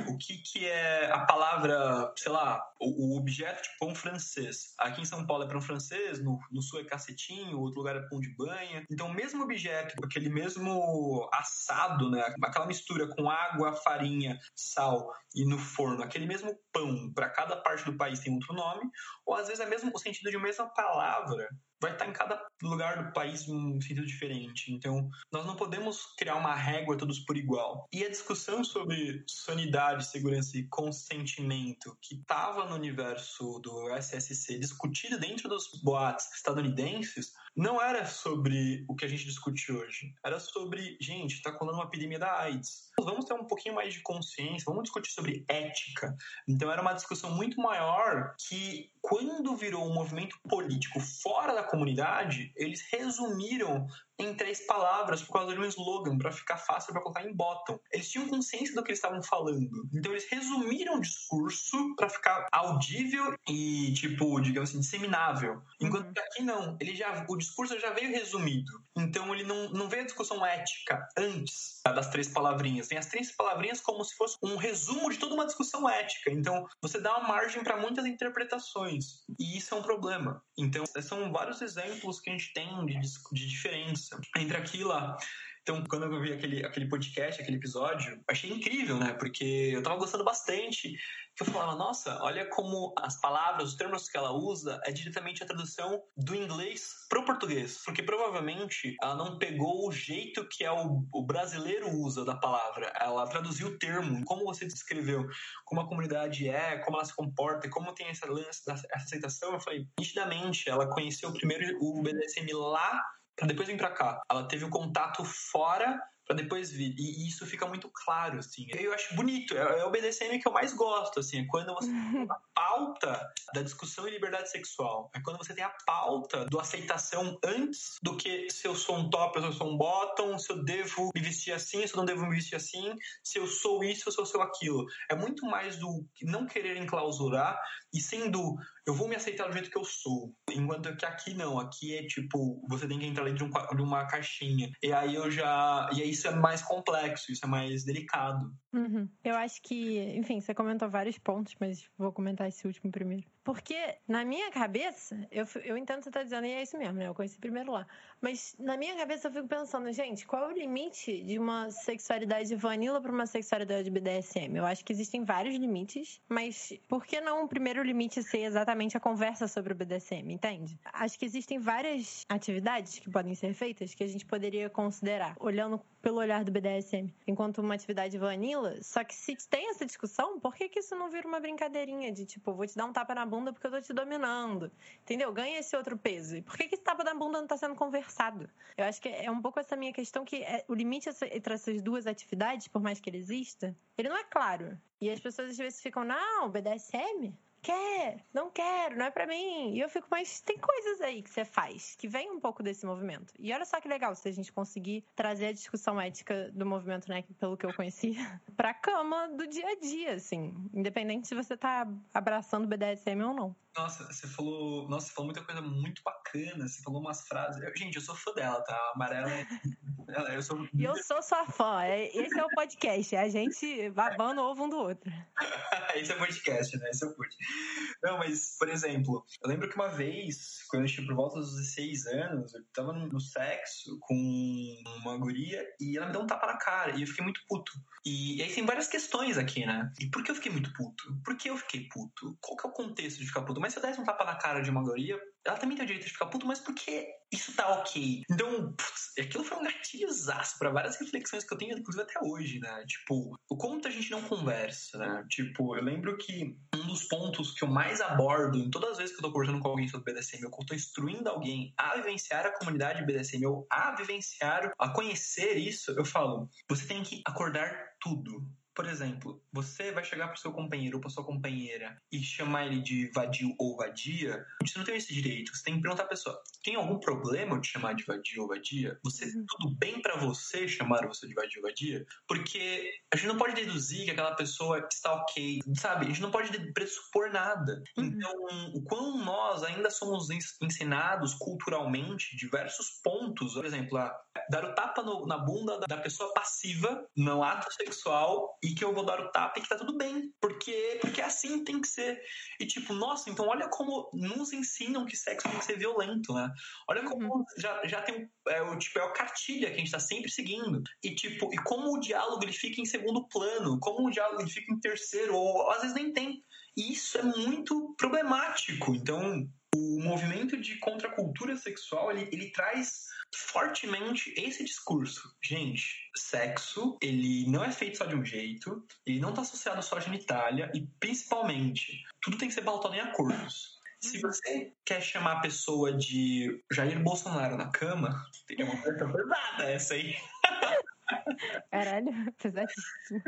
O que, que é a palavra, sei lá, o, o objeto de pão francês? Aqui em São Paulo é pão francês, no, no sul é cacetinho, outro lugar é pão de banha. Então, o mesmo objeto, aquele mesmo assado, né? Aquela mistura com água, farinha, sal e no forno, aquele mesmo pão, para cada parte do país tem outro nome, ou às vezes é mesmo o sentido de uma mesma palavra vai estar em cada lugar do país um sentido diferente. Então, nós não podemos criar uma régua todos por igual. E a discussão sobre sanidade, segurança e consentimento que estava no universo do SSC discutida dentro dos boates estadunidenses não era sobre o que a gente discute hoje. Era sobre, gente, está colando uma epidemia da AIDS. Vamos ter um pouquinho mais de consciência, vamos discutir sobre ética. Então era uma discussão muito maior que quando virou um movimento político fora da comunidade, eles resumiram em três palavras por causa de um slogan para ficar fácil para colocar em bottom. Eles tinham consciência do que eles estavam falando. Então eles resumiram o discurso para ficar audível e tipo, digamos assim, disseminável. Enquanto uhum. que aqui não, ele já o discurso já veio resumido. Então ele não, não veio a discussão ética antes das três palavrinhas. Tem as três palavrinhas como se fosse um resumo de toda uma discussão ética. Então você dá uma margem para muitas interpretações. E isso é um problema. Então são vários exemplos que a gente tem de, de diferença entre aqui e lá. Então, quando eu vi aquele, aquele podcast, aquele episódio, achei incrível, né? Porque eu tava gostando bastante. Eu falava, nossa, olha como as palavras, os termos que ela usa é diretamente a tradução do inglês pro português. Porque provavelmente ela não pegou o jeito que é o, o brasileiro usa da palavra. Ela traduziu o termo, como você descreveu, como a comunidade é, como ela se comporta, como tem essa essa aceitação. Eu falei, nitidamente, ela conheceu primeiro o BDSM lá para depois vir para cá. Ela teve o um contato fora para depois vir. E isso fica muito claro, assim. Eu acho bonito, é, é o BDSM que eu mais gosto, assim, é quando você tem a pauta da discussão e liberdade sexual. É quando você tem a pauta do aceitação antes do que se eu sou um top, se eu sou um bottom, se eu devo me vestir assim, se eu não devo me vestir assim, se eu sou isso, se eu sou aquilo. É muito mais do não querer enclausurar e sendo eu vou me aceitar do jeito que eu sou. Enquanto que aqui não, aqui é tipo, você tem que entrar dentro de, um, de uma caixinha. E aí eu já. E aí isso é mais complexo, isso é mais delicado. Uhum. Eu acho que, enfim, você comentou vários pontos, mas vou comentar esse último primeiro. Porque, na minha cabeça, eu, eu entendo o que você está dizendo, e é isso mesmo, né? Eu conheci primeiro lá. Mas, na minha cabeça, eu fico pensando, gente, qual é o limite de uma sexualidade vanilla para uma sexualidade BDSM? Eu acho que existem vários limites, mas por que não o primeiro limite ser exatamente a conversa sobre o BDSM, entende? Acho que existem várias atividades que podem ser feitas que a gente poderia considerar, olhando pelo olhar do BDSM enquanto uma atividade vanilla. Só que se tem essa discussão, por que, que isso não vira uma brincadeirinha de tipo, vou te dar um tapa na bunda porque eu tô te dominando? Entendeu? Ganha esse outro peso. E por que, que esse tapa na bunda não tá sendo conversado? Eu acho que é um pouco essa minha questão que é, o limite entre essas duas atividades, por mais que ele exista, ele não é claro. E as pessoas às vezes ficam, não, BDSM? Quer, não quero, não é para mim. E eu fico, mas tem coisas aí que você faz que vem um pouco desse movimento. E olha só que legal se a gente conseguir trazer a discussão ética do movimento, né, pelo que eu conheci, pra cama do dia a dia, assim, independente se você tá abraçando o BDSM ou não. Nossa, você falou, nossa, você falou muita coisa muito bacana, você falou umas frases. Eu, gente, eu sou fã dela, tá? A Amarela é. Eu sou... E eu sou sua fã. É, esse é o podcast, é a gente babando ovo um do outro. Esse é o podcast, né? Esse é o podcast. Não, mas, por exemplo, eu lembro que uma vez, quando eu tinha por volta dos 16 anos, eu tava no sexo com uma guria e ela me deu um tapa na cara e eu fiquei muito puto. E, e aí tem várias questões aqui, né? E por que eu fiquei muito puto? Por que eu fiquei puto? Qual que é o contexto de ficar puto? Mas se eu desse um tapa na cara de uma guria, ela também tem o direito de ficar puto, mas por que isso tá ok? Então, putz, aquilo foi um gatilhozaço pra várias reflexões que eu tenho, inclusive até hoje, né? Tipo, o quanto a gente não conversa, né? Tipo, eu lembro que um dos pontos que eu mais abordo em todas as vezes que eu tô conversando com alguém sobre BDSM, eu tô instruindo alguém a vivenciar a comunidade BDSM, ou a vivenciar, a conhecer isso, eu falo, você tem que acordar tudo por exemplo, você vai chegar pro seu companheiro ou pra sua companheira e chamar ele de vadio ou vadia, você não tem esse direito. Você tem que perguntar à pessoa: tem algum problema te chamar de vadio ou vadia? Você, uhum. tudo bem para você chamar você de vadio ou vadia? Porque a gente não pode deduzir que aquela pessoa está ok, sabe? A gente não pode pressupor nada. Uhum. Então, o quão nós ainda somos ensinados culturalmente diversos pontos, por exemplo, a dar o tapa no, na bunda da pessoa passiva no ato sexual e que eu vou dar o tapa e que tá tudo bem. Porque, porque assim tem que ser. E tipo, nossa, então olha como nos ensinam que sexo tem que ser violento, né? Olha como uhum. já, já tem é, o tipo, é a cartilha que a gente tá sempre seguindo. E tipo, e como o diálogo ele fica em segundo plano, como o diálogo ele fica em terceiro, ou às vezes nem tem. E isso é muito problemático. Então, o movimento de contracultura sexual, ele, ele traz fortemente esse discurso. Gente, sexo, ele não é feito só de um jeito, ele não está associado só à genitália e, principalmente, tudo tem que ser pautado em acordos. Se você quer chamar a pessoa de Jair Bolsonaro na cama, teria uma coisa pesada essa aí. Caralho, pesadíssimo.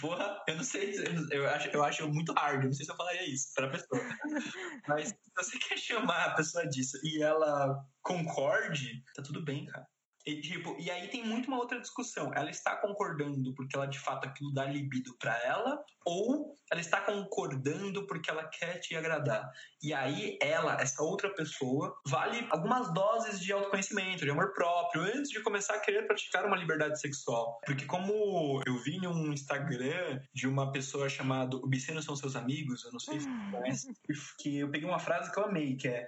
Porra, eu não sei, eu acho, eu acho muito hard, não sei se eu falaria isso pra pessoa. Mas se você quer chamar a pessoa disso e ela concorde, tá tudo bem, cara. E, tipo, e aí tem muito uma outra discussão. Ela está concordando porque ela de fato aquilo dá libido para ela, ou ela está concordando porque ela quer te agradar. E aí ela, essa outra pessoa, vale algumas doses de autoconhecimento, de amor próprio, antes de começar a querer praticar uma liberdade sexual. Porque como eu vi num Instagram de uma pessoa chamada Obscenos são seus amigos, eu não sei se você conhece, que eu peguei uma frase que eu amei, que é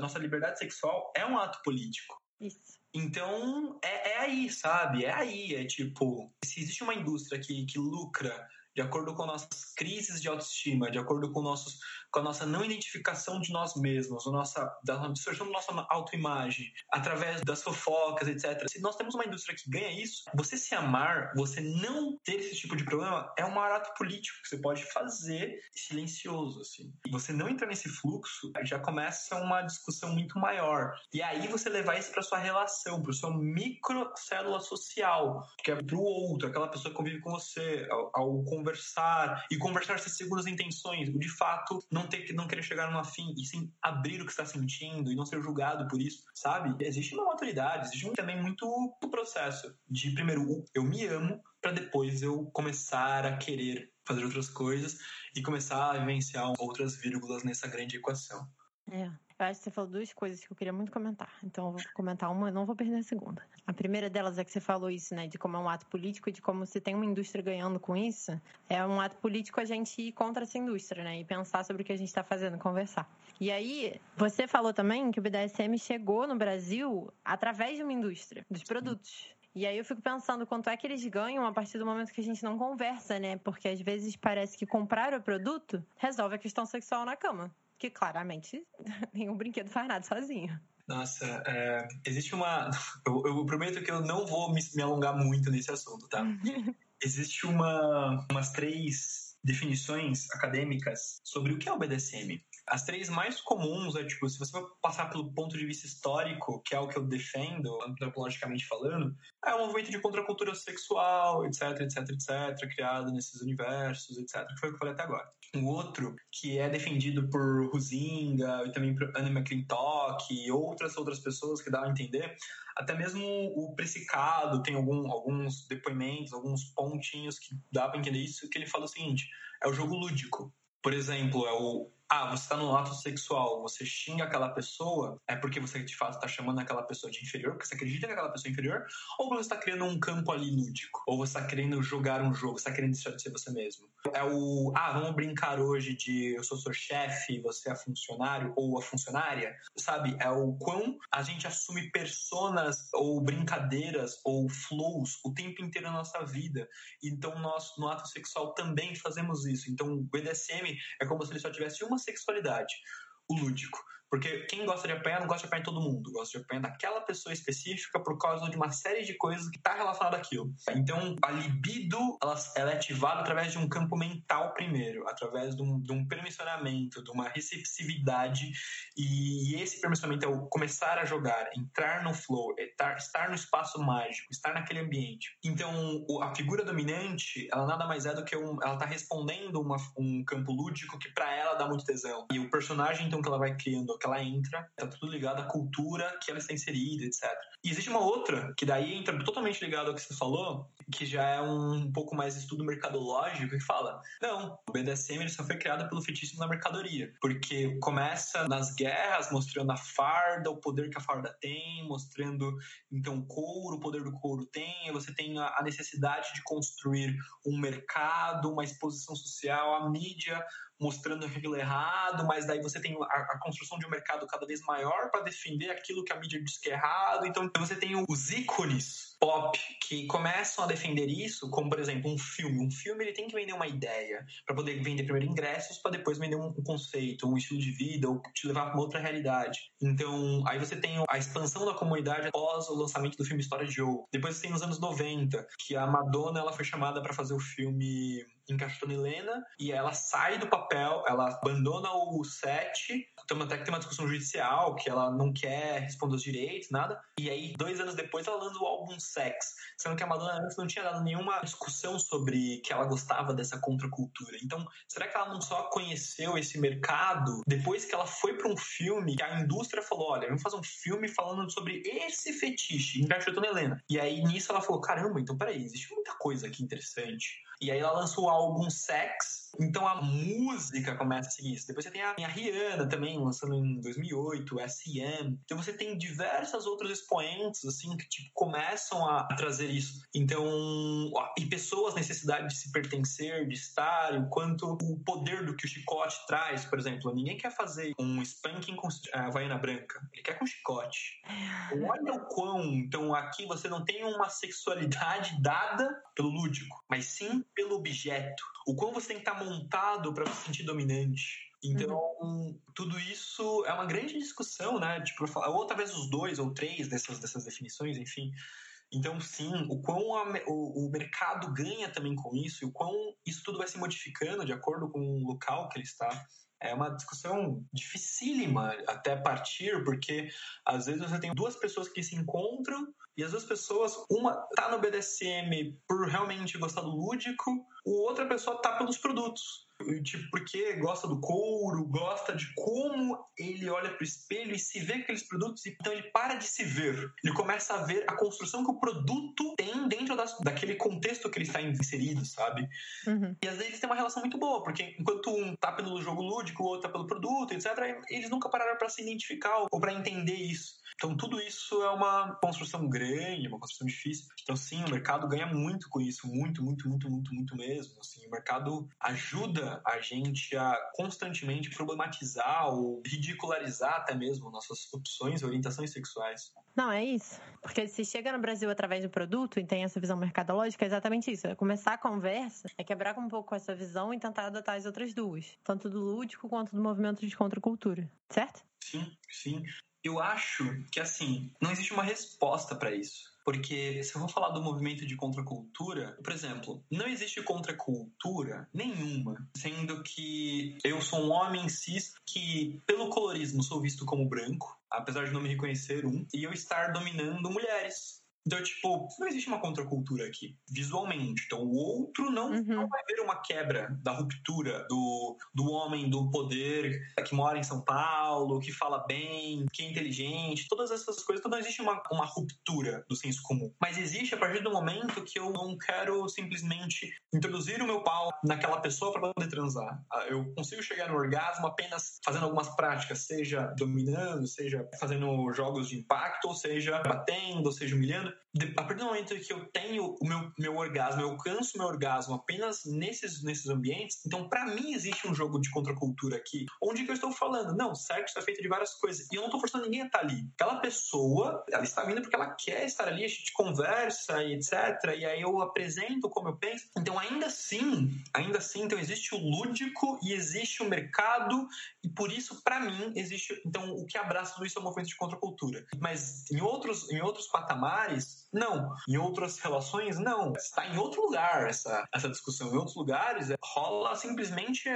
nossa liberdade sexual é um ato político. Isso. Então, é, é aí, sabe? É aí. É tipo, se existe uma indústria que, que lucra de acordo com nossas crises de autoestima, de acordo com, nossos, com a nossa não identificação de nós mesmos, a nossa, da distorção da nossa autoimagem, através das fofocas, etc. Se nós temos uma indústria que ganha isso, você se amar, você não ter esse tipo de problema, é um ato político que você pode fazer silencioso, assim. E você não entrar nesse fluxo, já começa uma discussão muito maior. E aí você levar isso para sua relação, para sua microcélula social, que é pro outro, aquela pessoa que convive com você, ao, ao conversar e conversar sem seguras intenções, de fato não ter que não querer chegar numa fim e sim abrir o que está sentindo e não ser julgado por isso, sabe? Existe uma maturidade, existe também muito o processo de primeiro eu me amo para depois eu começar a querer fazer outras coisas e começar a vivenciar outras vírgulas nessa grande equação. É. Eu acho que você falou duas coisas que eu queria muito comentar. Então eu vou comentar uma, não vou perder a segunda. A primeira delas é que você falou isso, né? De como é um ato político e de como se tem uma indústria ganhando com isso. É um ato político a gente ir contra essa indústria, né? E pensar sobre o que a gente está fazendo, conversar. E aí, você falou também que o BDSM chegou no Brasil através de uma indústria, dos produtos. E aí eu fico pensando quanto é que eles ganham a partir do momento que a gente não conversa, né? Porque às vezes parece que comprar o produto resolve a questão sexual na cama que claramente nenhum brinquedo faz nada sozinho. Nossa, é, existe uma. Eu, eu, prometo que eu não vou me, me alongar muito nesse assunto, tá? existe uma, umas três definições acadêmicas sobre o que é o BDSM. As três mais comuns é, tipo, se você for passar pelo ponto de vista histórico, que é o que eu defendo, antropologicamente falando, é um movimento de contracultura sexual, etc, etc, etc, criado nesses universos, etc, que foi o que eu falei até agora. O outro, que é defendido por Huizinga e também por Anne McClintock e outras outras pessoas que dão a entender, até mesmo o Pressicado tem algum, alguns depoimentos, alguns pontinhos que dá para entender isso, que ele fala o seguinte, é o jogo lúdico. Por exemplo, é o ah, você está no ato sexual, você xinga aquela pessoa, é porque você de fato está chamando aquela pessoa de inferior, porque você acredita que aquela pessoa é inferior, ou você está criando um campo ali lúdico, ou você está querendo jogar um jogo, você está querendo deixar de ser você mesmo. É o, ah, vamos brincar hoje de eu sou seu chefe, você é funcionário ou a funcionária, sabe? É o quão a gente assume personas ou brincadeiras ou flows o tempo inteiro na nossa vida. Então nós no ato sexual também fazemos isso. Então o BDSM é como se ele só tivesse uma sexualidade, o lúdico. Porque quem gosta de apanhar não gosta de apanhar em todo mundo, gosta de apanhar daquela pessoa específica por causa de uma série de coisas que está relacionada àquilo. Então, a libido ela, ela, é ativada através de um campo mental primeiro, através de um, de um permissionamento, de uma receptividade, e esse permissionamento é o começar a jogar, entrar no flow, estar, estar no espaço mágico, estar naquele ambiente. Então, a figura dominante, ela nada mais é do que um, ela está respondendo uma, um campo lúdico que para ela dá muito tesão. E o personagem, então, que ela vai criando que ela entra, tá tudo ligado à cultura que ela está inserida, etc. E existe uma outra, que daí entra totalmente ligado ao que você falou, que já é um pouco mais estudo mercadológico, que fala: não, o BDSM só foi criado pelo fetichismo da mercadoria. Porque começa nas guerras mostrando a farda, o poder que a farda tem, mostrando então o couro, o poder do couro tem, você tem a necessidade de construir um mercado, uma exposição social, a mídia mostrando aquilo errado, mas daí você tem a, a construção de um mercado cada vez maior para defender aquilo que a mídia diz que é errado. Então você tem os ícones pop que começam a defender isso, como por exemplo um filme. Um filme ele tem que vender uma ideia para poder vender primeiro ingressos para depois vender um, conceito, um estilo de vida ou te levar para uma outra realidade. Então aí você tem a expansão da comunidade após o lançamento do filme História de Joe. Depois você tem nos anos 90 que a Madonna ela foi chamada para fazer o filme encaixando Helena e ela sai do papel, ela abandona o set, então até que tem uma discussão judicial que ela não quer responder os direitos, nada. E aí, dois anos depois, ela lança o álbum Sex, sendo que a Madonna antes não tinha dado nenhuma discussão sobre que ela gostava dessa contracultura. Então, será que ela não só conheceu esse mercado depois que ela foi para um filme que a indústria falou: olha, vamos fazer um filme falando sobre esse fetiche, encaixando Helena. E aí nisso ela falou: caramba, então peraí, existe muita coisa aqui interessante. E aí ela lançou o álbum Sex, então a música começa a seguir isso. Depois você tem a, a Rihanna também, lançando em 2008, SM. Então você tem diversas outros expoentes, assim, que tipo, começam a trazer isso. Então, e pessoas, necessidade de se pertencer, de estar, o quanto o poder do que o chicote traz, por exemplo. Ninguém quer fazer um spanking com a Havaiana branca. Ele quer com chicote. Olha o quão. Então aqui você não tem uma sexualidade dada pelo lúdico, mas sim pelo objeto. O quão você tem que estar montado para se sentir dominante. Então, uhum. tudo isso é uma grande discussão, né? Tipo, ou talvez os dois ou três dessas, dessas definições, enfim. Então, sim, o quão a, o, o, mercado ganha também com isso e o quão isso tudo vai se modificando de acordo com o local que ele está. É uma discussão dificílima até partir, porque às vezes você tem duas pessoas que se encontram e as duas pessoas, uma tá no BDSM por realmente gostar do lúdico, outra pessoa tá pelos produtos. Tipo, porque gosta do couro, gosta de como ele olha pro espelho e se vê aqueles produtos, então ele para de se ver. Ele começa a ver a construção que o produto tem dentro da, daquele contexto que ele está inserido, sabe? Uhum. E às vezes eles têm uma relação muito boa, porque enquanto um tá pelo jogo lúdico, o outro tá pelo produto, etc., eles nunca pararam para se identificar ou para entender isso. Então, tudo isso é uma construção grande, uma construção difícil. Então, sim, o mercado ganha muito com isso, muito, muito, muito, muito, muito mesmo. Assim, o mercado ajuda a gente a constantemente problematizar ou ridicularizar até mesmo nossas opções e orientações sexuais. Não, é isso. Porque se chega no Brasil através do produto e tem essa visão mercadológica, é exatamente isso. É começar a conversa, é quebrar um pouco essa visão e tentar adotar as outras duas. Tanto do lúdico quanto do movimento de contracultura. Certo? Sim, sim. Eu acho que, assim, não existe uma resposta para isso. Porque se eu vou falar do movimento de contracultura, por exemplo, não existe contracultura nenhuma, sendo que eu sou um homem cis que, pelo colorismo, sou visto como branco, apesar de não me reconhecer um, e eu estar dominando mulheres. Então, tipo, não existe uma contracultura aqui, visualmente. Então, o outro não, uhum. não vai ver uma quebra da ruptura do, do homem do poder que mora em São Paulo, que fala bem, que é inteligente, todas essas coisas. Então, não existe uma, uma ruptura do senso comum. Mas existe a partir do momento que eu não quero simplesmente introduzir o meu pau naquela pessoa para poder transar. Ah, eu consigo chegar no orgasmo apenas fazendo algumas práticas, seja dominando, seja fazendo jogos de impacto, ou seja batendo, ou seja humilhando a partir do momento que eu tenho o meu, meu orgasmo, eu alcanço meu orgasmo apenas nesses, nesses ambientes, então para mim existe um jogo de contracultura aqui, onde que eu estou falando, não, sexo é feito de várias coisas, e eu não estou forçando ninguém a estar ali. Aquela pessoa, ela está vindo porque ela quer estar ali, a gente conversa e etc, e aí eu apresento como eu penso. Então ainda assim, ainda assim, então existe o lúdico e existe o mercado, e por isso, para mim, existe, então o que abraça tudo isso é o movimento de contracultura. Mas em outros, em outros patamares, friends. Não. Em outras relações, não. Está em outro lugar essa, essa discussão. Em outros lugares, é, rola simplesmente,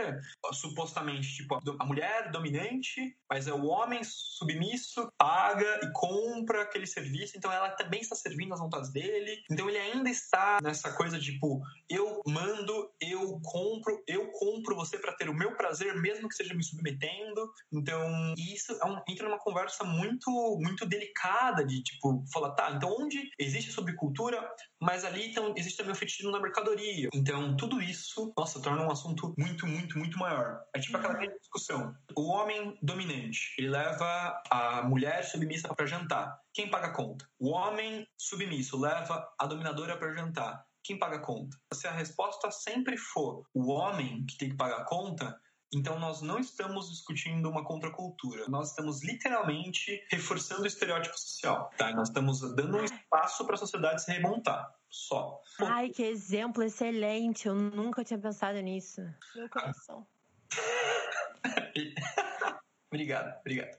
supostamente, tipo, a mulher dominante, mas é o homem submisso, paga e compra aquele serviço, então ela também está servindo às vontades dele. Então ele ainda está nessa coisa de, tipo, eu mando, eu compro, eu compro você para ter o meu prazer, mesmo que seja me submetendo. Então, isso é um, entra numa conversa muito, muito delicada de, tipo, falar, tá, então onde existe subcultura, mas ali então, existe também o fetichismo na mercadoria. Então, tudo isso, nossa, torna um assunto muito, muito, muito maior. É tipo aquela grande discussão. O homem dominante, ele leva a mulher submissa para jantar. Quem paga a conta? O homem submisso leva a dominadora para jantar. Quem paga a conta? Se a resposta sempre for o homem que tem que pagar a conta, então, nós não estamos discutindo uma contracultura, nós estamos literalmente reforçando o estereótipo social, tá? Nós estamos dando um espaço para a sociedade se remontar, só. Ai, que exemplo excelente, eu nunca tinha pensado nisso. Meu coração. obrigado, obrigado.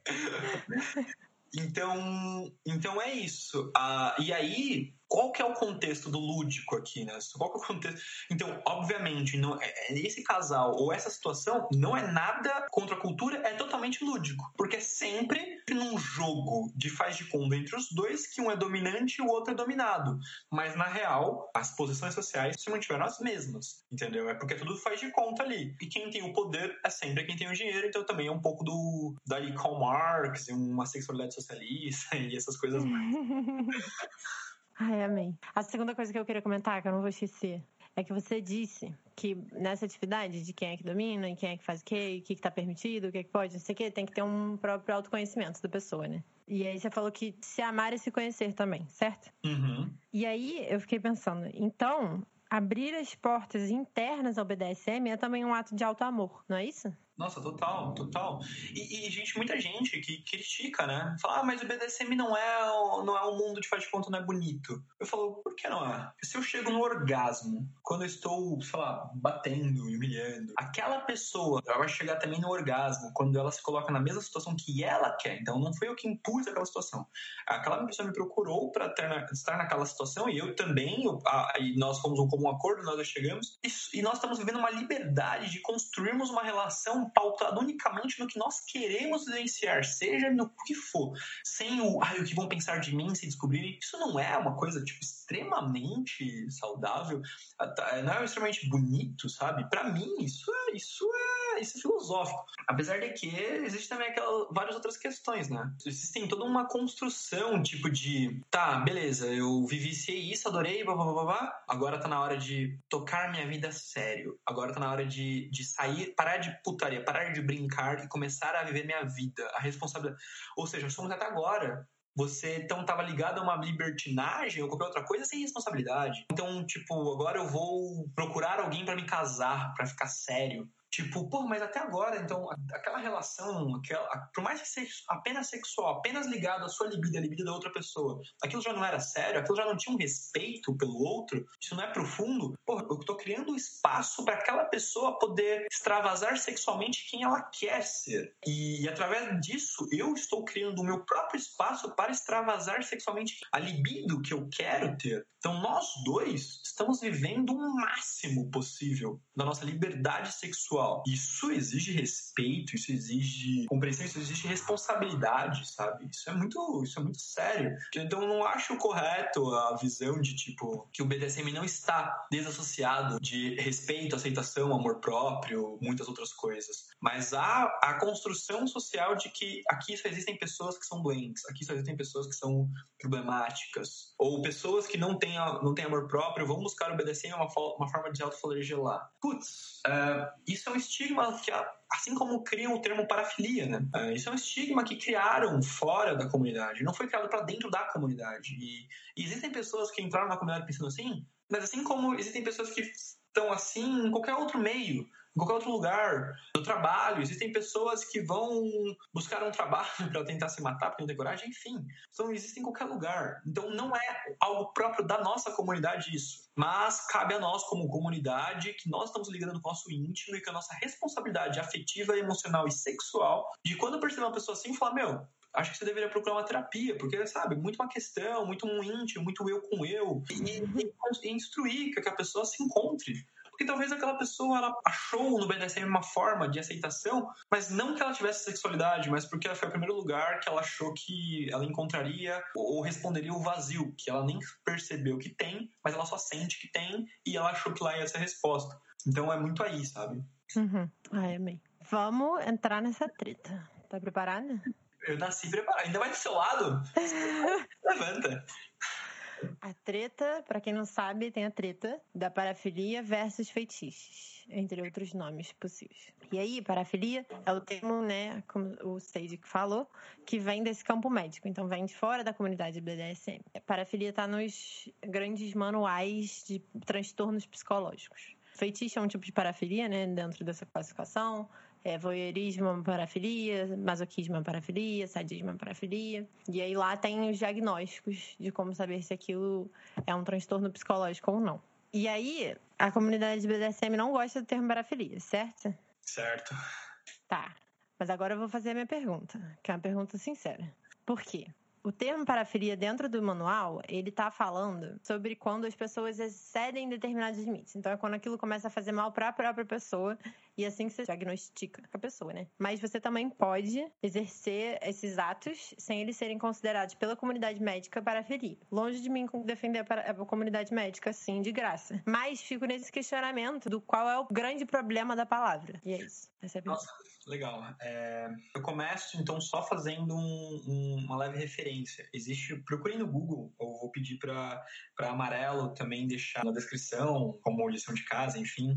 Então, então é isso. Ah, e aí, qual que é o contexto do lúdico aqui, né? Qual que é o contexto? Então, obviamente, não, é, é, esse casal ou essa situação não é nada contra a cultura, é totalmente lúdico. Porque é sempre num jogo de faz de conta entre os dois que um é dominante e o outro é dominado. Mas, na real, as posições sociais se mantiveram as mesmas, entendeu? É porque tudo faz de conta ali. E quem tem o poder é sempre quem tem o dinheiro, então também é um pouco do daí Karl Marx uma sexualidade socialista e essas coisas mais. Ai, amém. A segunda coisa que eu queria comentar, que eu não vou esquecer, é que você disse que nessa atividade de quem é que domina e quem é que faz o quê, o que está permitido, o que, é que pode, não sei o quê, tem que ter um próprio autoconhecimento da pessoa, né? E aí você falou que se amar é se conhecer também, certo? Uhum. E aí eu fiquei pensando, então, abrir as portas internas ao BDSM é também um ato de auto amor, não é isso? Nossa, total, total. E, e, gente, muita gente que critica, né? Fala, ah, mas o BDSM não é, não é um mundo de faz de conta, não é bonito. Eu falo, por que não é? Se eu chego no orgasmo, quando eu estou, sei lá, batendo, humilhando, aquela pessoa ela vai chegar também no orgasmo quando ela se coloca na mesma situação que ela quer. Então não foi eu que impus aquela situação. Aquela pessoa me procurou para estar naquela situação e eu também, eu, a, e nós fomos um comum acordo, nós chegamos, e, e nós estamos vivendo uma liberdade de construirmos uma relação pautado unicamente no que nós queremos vivenciar, seja no que for, sem o, ai, o que vão pensar de mim se descobrirem. Isso não é uma coisa, tipo, extremamente saudável, não é extremamente bonito, sabe? Para mim, isso é, isso é, isso é filosófico. Apesar de que existe também aquelas, várias outras questões, né? Existem toda uma construção, tipo de, tá, beleza, eu vivenciei isso, adorei, blá, blá, blá, blá, agora tá na hora de tocar minha vida sério, agora tá na hora de, de sair, parar de putaria, parar de brincar e começar a viver minha vida, a responsabilidade. Ou seja, somos até agora você então estava ligado a uma libertinagem ou qualquer outra coisa sem responsabilidade. Então, tipo, agora eu vou procurar alguém para me casar, para ficar sério. Tipo, pô, mas até agora, então, aquela relação, aquela, por mais que seja apenas sexual, apenas ligado à sua libido, à libido da outra pessoa, aquilo já não era sério, aquilo já não tinha um respeito pelo outro, isso não é profundo, pô, eu tô criando um espaço para aquela pessoa poder extravasar sexualmente quem ela quer ser. E, e através disso, eu estou criando o meu próprio espaço para extravasar sexualmente a libido que eu quero ter. Então, nós dois estamos vivendo o máximo possível da nossa liberdade sexual isso exige respeito, isso exige compreensão, isso exige responsabilidade, sabe? Isso é muito, isso é muito sério. Então não acho correto a visão de tipo que o BDSM não está desassociado de respeito, aceitação, amor próprio, muitas outras coisas. Mas há a construção social de que aqui só existem pessoas que são doentes, aqui só existem pessoas que são problemáticas, ou pessoas que não têm, não têm amor próprio vão buscar o BDSM uma, uma forma de autoflagelar. Putz, uh, isso é um estigma que, assim como criam o termo parafilia, né? Uh, isso é um estigma que criaram fora da comunidade, não foi criado para dentro da comunidade. E, e existem pessoas que entraram na comunidade pensando assim, mas assim como existem pessoas que estão assim em qualquer outro meio em qualquer outro lugar, no trabalho. Existem pessoas que vão buscar um trabalho para tentar se matar porque não tem coragem, enfim. Então, existe em qualquer lugar. Então, não é algo próprio da nossa comunidade isso. Mas cabe a nós, como comunidade, que nós estamos ligando com o nosso íntimo e com a nossa responsabilidade afetiva, emocional e sexual de quando perceber uma pessoa assim, falar: Meu, acho que você deveria procurar uma terapia, porque, sabe, muito uma questão, muito um íntimo, muito eu com eu, e, e, e instruir que a pessoa se encontre. Porque talvez aquela pessoa ela achou no BDSM uma forma de aceitação, mas não que ela tivesse sexualidade, mas porque foi o primeiro lugar que ela achou que ela encontraria ou responderia o vazio, que ela nem percebeu que tem, mas ela só sente que tem e ela achou que lá ia ser a resposta. Então é muito aí, sabe? Uhum. Ai, amei. Vamos entrar nessa treta. Tá preparada? Eu nasci preparado. Ainda vai do seu lado? Levanta. A treta, para quem não sabe, tem a treta da parafilia versus feitiços, entre outros nomes possíveis. E aí, parafilia é o termo, né, como o Sage falou, que vem desse campo médico, então vem de fora da comunidade BDSM. Parafilia está nos grandes manuais de transtornos psicológicos. Feitiço é um tipo de parafilia, né, dentro dessa classificação é, voyeurismo é parafilia, masoquismo é parafilia, sadismo é parafilia. E aí lá tem os diagnósticos de como saber se aquilo é um transtorno psicológico ou não. E aí, a comunidade BDSM não gosta do termo parafilia, certo? Certo. Tá. Mas agora eu vou fazer a minha pergunta, que é uma pergunta sincera. Por quê? O termo parafilia dentro do manual, ele tá falando sobre quando as pessoas excedem determinados limites. Então é quando aquilo começa a fazer mal para a própria pessoa e assim você diagnostica a pessoa, né? Mas você também pode exercer esses atos sem eles serem considerados pela comunidade médica parafilia. Longe de mim defender a comunidade médica, assim, de graça. Mas fico nesse questionamento do qual é o grande problema da palavra. E é isso. Essa é Nossa, legal. É, eu começo, então, só fazendo um, um, uma leve referência. Existe, procurem no Google, ou vou pedir para Amarelo também deixar na descrição, como lição de casa, enfim,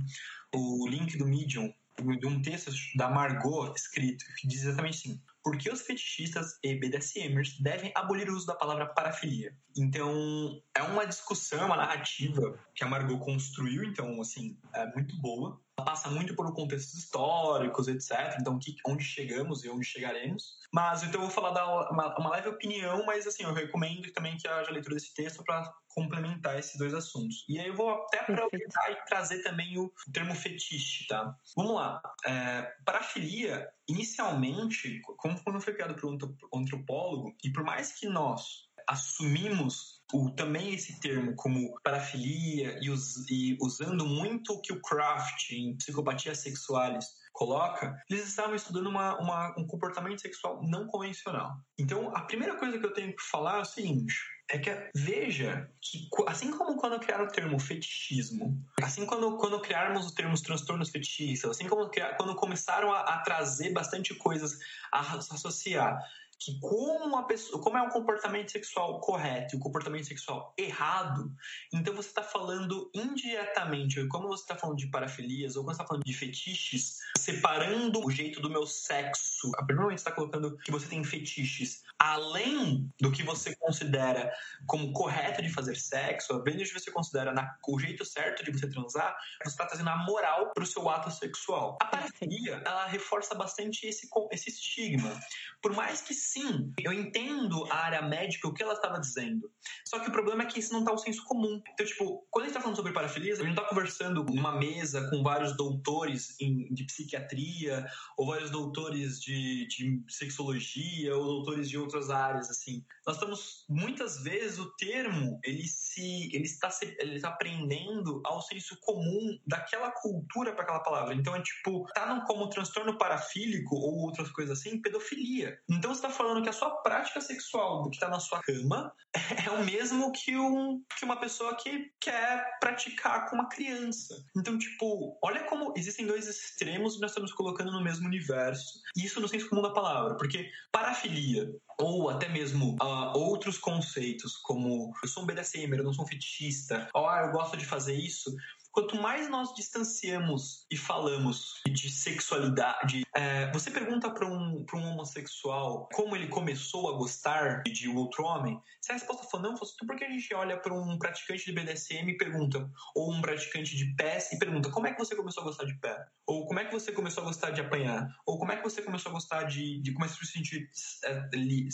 o link do Medium, de um texto da Margot escrito, que diz exatamente assim: por que os fetichistas e BDSMers devem abolir o uso da palavra parafilia? Então, é uma discussão, uma narrativa que a Margot construiu, então, assim, é muito boa. Passa muito por contextos históricos, etc. Então, que, onde chegamos e onde chegaremos. Mas, então, eu vou falar da, uma, uma leve opinião, mas, assim, eu recomendo também que haja leitura desse texto para complementar esses dois assuntos. E aí eu vou até aproveitar e trazer também o, o termo fetiche, tá? Vamos lá. É, parafilia, inicialmente, como quando foi criado por um antropólogo, e por mais que nós assumimos o, também esse termo como parafilia e, us, e usando muito o que o Craft em psicopatias sexuais coloca, eles estavam estudando uma, uma, um comportamento sexual não convencional. Então, a primeira coisa que eu tenho que falar é o seguinte: é que veja que, assim como quando criaram o termo fetichismo, assim quando, quando criarmos os termos transtornos fetichistas, assim como criar, quando começaram a, a trazer bastante coisas a associar que como a pessoa, como é um comportamento sexual correto e o comportamento sexual errado, então você está falando indiretamente, como você está falando de parafilias ou quando você está falando de fetiches, separando o jeito do meu sexo. A primeiro momento está colocando que você tem fetiches além do que você considera como correto de fazer sexo, além do que você considera na, o jeito certo de você transar, você está trazendo a moral para o seu ato sexual. A parafilia, ela reforça bastante esse, esse estigma. Por mais que sim, eu entendo a área médica, o que ela estava dizendo. Só que o problema é que isso não está o senso comum. Então, tipo, quando a gente está falando sobre parafilia, a gente não está conversando numa mesa com vários doutores em, de psiquiatria, ou vários doutores de, de sexologia, ou doutores de outras áreas, assim. Nós estamos, muitas vezes, o termo, ele se, ele está, se, ele está aprendendo ao senso comum daquela cultura para aquela palavra. Então, é tipo, tá no, como transtorno parafílico ou outras coisas assim, pedofilia. Então, você está falando que a sua prática sexual do que está na sua cama é o mesmo que, um, que uma pessoa que quer praticar com uma criança. Então, tipo, olha como existem dois extremos e nós estamos colocando no mesmo universo. E isso no senso comum da palavra, porque parafilia ou até mesmo uh, outros conceitos, como eu sou um BDSM, eu não sou um fetichista, ou ah, eu gosto de fazer isso, quanto mais nós distanciamos e falamos de sexualidade, é, você pergunta para um, um homossexual como ele começou a gostar de outro homem, se a resposta for não, fosse por que a gente olha para um praticante de BDSM e pergunta, ou um praticante de pés e pergunta como é que você começou a gostar de pé? Ou como é que você começou a gostar de apanhar? Ou como é que você começou a gostar de, de começar a sentir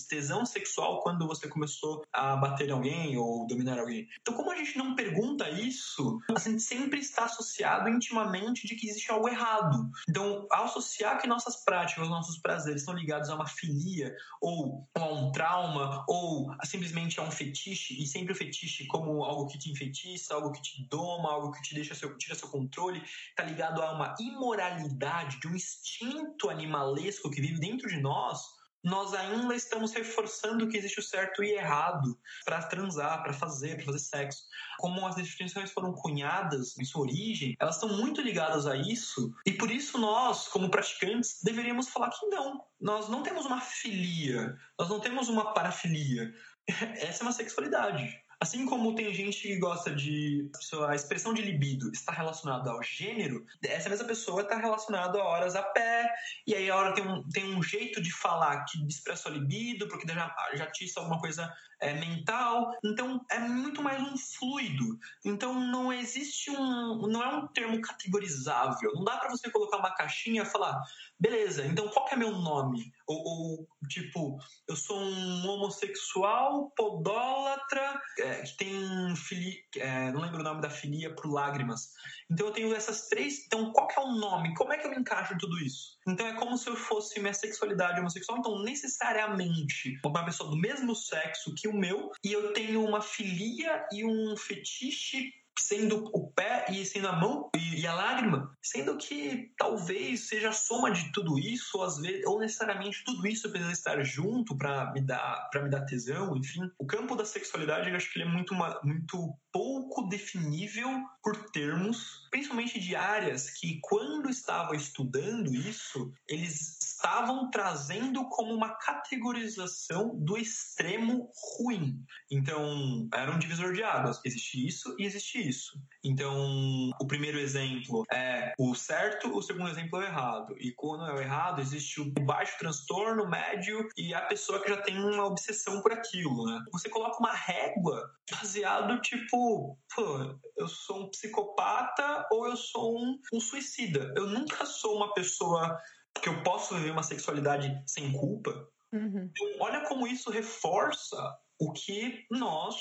tesão sexual quando você começou a bater alguém ou dominar alguém? Então, como a gente não pergunta isso, a gente sempre sempre está associado intimamente de que existe algo errado. Então, associar que nossas práticas, nossos prazeres estão ligados a uma filia, ou a um trauma, ou simplesmente a um fetiche, e sempre o fetiche como algo que te enfeitiça, algo que te doma, algo que te deixa seu, tira seu controle, está ligado a uma imoralidade, de um instinto animalesco que vive dentro de nós, nós ainda estamos reforçando que existe o certo e errado para transar, para fazer, para fazer sexo. Como as definições foram cunhadas em sua origem, elas estão muito ligadas a isso, e por isso nós, como praticantes, deveríamos falar que não. Nós não temos uma filia, nós não temos uma parafilia. Essa é uma sexualidade. Assim como tem gente que gosta de. A expressão de libido está relacionada ao gênero, essa mesma pessoa está relacionada a horas a pé, e aí a hora tem um, tem um jeito de falar que expressa o libido, porque já, já atiça alguma coisa é, mental. Então é muito mais um fluido. Então não existe um. Não é um termo categorizável. Não dá para você colocar uma caixinha e falar, beleza, então qual que é meu nome? Ou, ou tipo, eu sou um homossexual podólatra é, que tem fili, é, não lembro o nome da filia pro lágrimas. Então eu tenho essas três. Então qual que é o nome? Como é que eu me encaixo em tudo isso? Então é como se eu fosse minha sexualidade homossexual. Então necessariamente uma pessoa do mesmo sexo que o meu e eu tenho uma filia e um fetiche sendo o pé e sendo a mão e, a lágrima, sendo que talvez seja a soma de tudo isso, ou às vezes, ou necessariamente tudo isso precisa estar junto para me dar para me dar tesão, enfim. O campo da sexualidade, eu acho que ele é muito muito pouco definível por termos, principalmente de áreas que quando estava estudando isso, eles estavam trazendo como uma categorização do extremo ruim. Então, era um divisor de águas. Existe isso e existe isso. Então, o primeiro exemplo é o certo, o segundo exemplo é o errado. E quando é o errado, existe o baixo transtorno, médio e a pessoa que já tem uma obsessão por aquilo, né? Você coloca uma régua baseado, tipo, pô, eu sou um psicopata ou eu sou um, um suicida. Eu nunca sou uma pessoa que eu posso viver uma sexualidade sem culpa. Uhum. Então, olha como isso reforça o que nós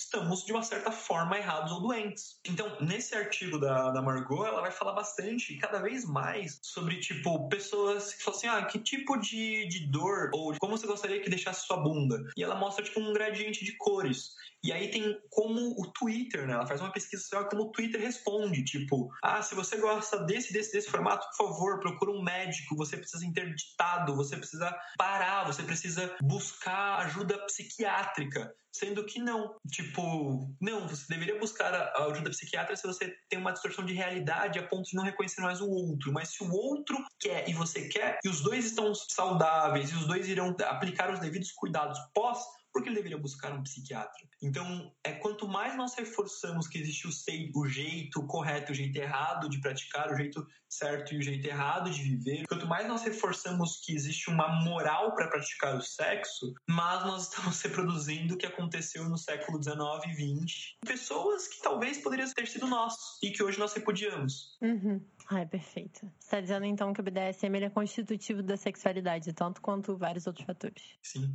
estamos, de uma certa forma, errados ou doentes. Então, nesse artigo da, da Margot, ela vai falar bastante, cada vez mais, sobre, tipo, pessoas que falam assim, ah, que tipo de, de dor, ou como você gostaria que deixasse sua bunda? E ela mostra, tipo, um gradiente de cores. E aí tem como o Twitter, né? Ela faz uma pesquisa social como o Twitter responde, tipo, ah, se você gosta desse, desse, desse formato, por favor, procura um médico, você precisa interditado, você precisa parar, você precisa buscar ajuda psiquiátrica. sendo que não. Tipo, não, você deveria buscar a ajuda psiquiátrica se você tem uma distorção de realidade a ponto de não reconhecer mais o outro. Mas se o outro quer e você quer, e os dois estão saudáveis, e os dois irão aplicar os devidos cuidados pós porque ele deveria buscar um psiquiatra. Então, é quanto mais nós reforçamos que existe o, sei, o jeito correto, o jeito errado de praticar, o jeito certo e o jeito errado de viver, quanto mais nós reforçamos que existe uma moral para praticar o sexo, mais nós estamos reproduzindo o que aconteceu no século XIX e XX. Pessoas que talvez poderiam ter sido nós e que hoje nós repudiamos. Uhum. Ai, perfeito. Você está dizendo então que o BDSM é constitutivo da sexualidade, tanto quanto vários outros fatores. Sim.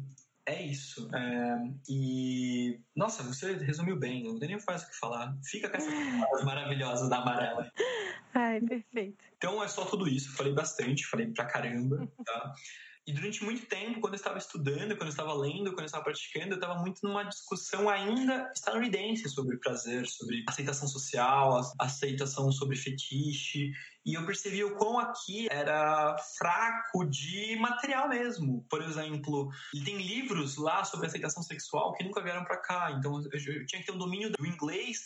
É isso. É, e. Nossa, você resumiu bem. Não tem nem mais o que falar. Fica com essas palavras maravilhosas da amarela. Ai, perfeito. Então é só tudo isso. Falei bastante, falei pra caramba, tá? E durante muito tempo, quando eu estava estudando, quando eu estava lendo, quando eu estava praticando, eu estava muito numa discussão ainda estadunidense sobre prazer, sobre aceitação social, aceitação sobre fetiche. E eu percebi o quão aqui era fraco de material mesmo. Por exemplo, tem livros lá sobre aceitação sexual que nunca vieram para cá. Então eu tinha que ter um domínio do inglês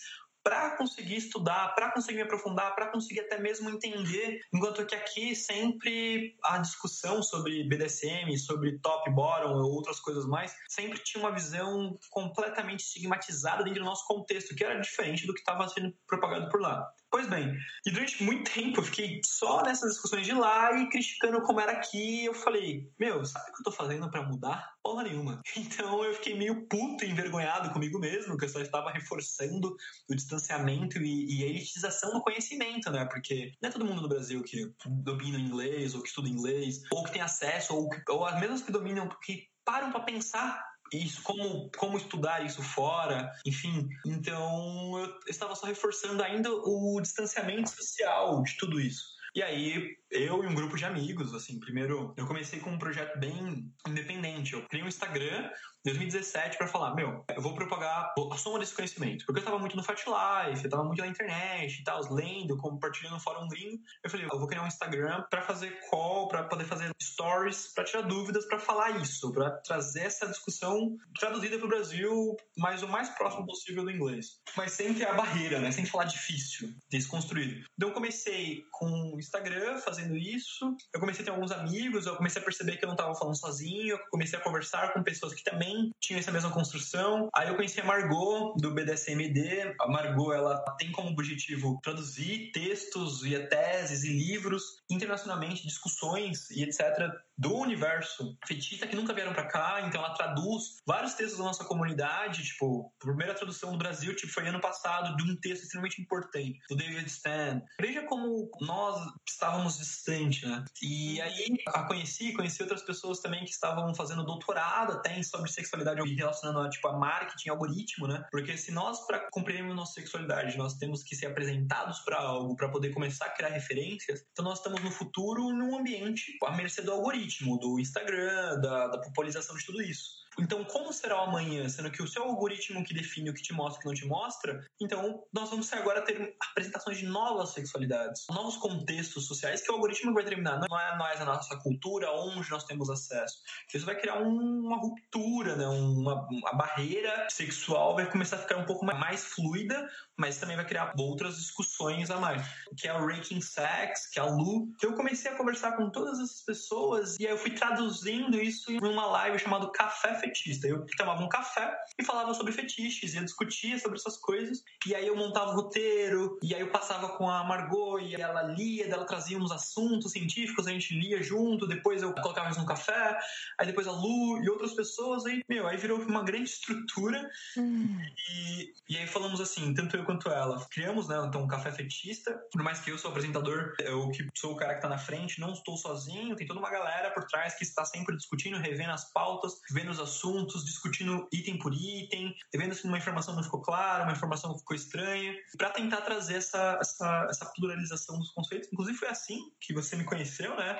para conseguir estudar, para conseguir me aprofundar, para conseguir até mesmo entender, enquanto que aqui sempre a discussão sobre BDSM, sobre top bottom ou outras coisas mais, sempre tinha uma visão completamente estigmatizada dentro do nosso contexto, que era diferente do que estava sendo propagado por lá. Pois bem, e durante muito tempo eu fiquei só nessas discussões de lá e criticando como era aqui. Eu falei, meu, sabe o que eu tô fazendo para mudar? Porra nenhuma. Então eu fiquei meio puto envergonhado comigo mesmo, que eu só estava reforçando o distanciamento e, e, a elitização do conhecimento, né? Porque não é todo mundo no Brasil que domina inglês, ou que estuda inglês, ou que tem acesso, ou, ou as mesmas que dominam, que param para pensar isso, como, como estudar isso fora, enfim. Então eu estava só reforçando ainda o distanciamento social de tudo isso. E aí, eu e um grupo de amigos, assim, primeiro eu comecei com um projeto bem independente. Eu criei um Instagram 2017 para falar, meu, eu vou propagar a soma desse conhecimento. Porque eu tava muito no Fat Life, eu tava muito na internet e tal, lendo, compartilhando no fórum gringo. Eu falei, eu vou criar um Instagram para fazer call, para poder fazer stories, para tirar dúvidas, para falar isso, para trazer essa discussão traduzida para o Brasil, mas o mais próximo possível do inglês. Mas sem a barreira, né? Sem falar difícil, desconstruído. Então eu comecei com o Instagram fazendo isso. Eu comecei a ter alguns amigos, eu comecei a perceber que eu não tava falando sozinho, eu comecei a conversar com pessoas que também também tinham essa mesma construção. Aí eu conheci a Margot, do BDSMD. A Margot, ela tem como objetivo traduzir textos e teses e livros internacionalmente, discussões e etc do universo fetista que nunca vieram para cá, então ela traduz vários textos da nossa comunidade, tipo, a primeira tradução do Brasil tipo, foi ano passado de um texto extremamente importante, do David Stan. Veja como nós estávamos distantes, né? E aí a conheci, conheci outras pessoas também que estavam fazendo doutorado até sobre sexualidade e relacionando a, tipo, a marketing, algoritmo, né? Porque se nós, para compreendermos nossa sexualidade, nós temos que ser apresentados para algo, para poder começar a criar referências, então nós estamos no futuro num ambiente à mercê do algoritmo, do Instagram, da, da popularização de tudo isso. Então, como será o amanhã? Sendo que o seu algoritmo que define o que te mostra e o que não te mostra, então nós vamos agora ter apresentações de novas sexualidades, novos contextos sociais que o algoritmo vai determinar. Não é nós, a nossa cultura, onde nós temos acesso. Isso vai criar um, uma ruptura, né? uma, uma barreira sexual vai começar a ficar um pouco mais fluida, mas também vai criar outras discussões a mais. Que é o Raking Sex, que é a Lu. Eu comecei a conversar com todas essas pessoas e aí eu fui traduzindo isso em uma live chamada Café Fetista. Eu tomava um café e falava sobre fetiches, ia discutir sobre essas coisas. E aí eu montava o roteiro, e aí eu passava com a Margot e ela lia, ela trazia uns assuntos científicos, a gente lia junto, depois eu colocava eles no café, aí depois a Lu e outras pessoas, aí, meu, aí virou uma grande estrutura. Hum. E, e aí falamos assim, tanto eu quanto ela, criamos, né, então um café fetista, por mais que eu sou apresentador, eu que sou o cara que tá na frente, não estou sozinho, tem toda uma galera por trás que está sempre discutindo, revendo as pautas, vendo os assuntos, discutindo item por item, vendo se uma informação não ficou clara, uma informação ficou estranha, para tentar trazer essa, essa, essa pluralização dos conceitos. Inclusive foi assim que você me conheceu, né?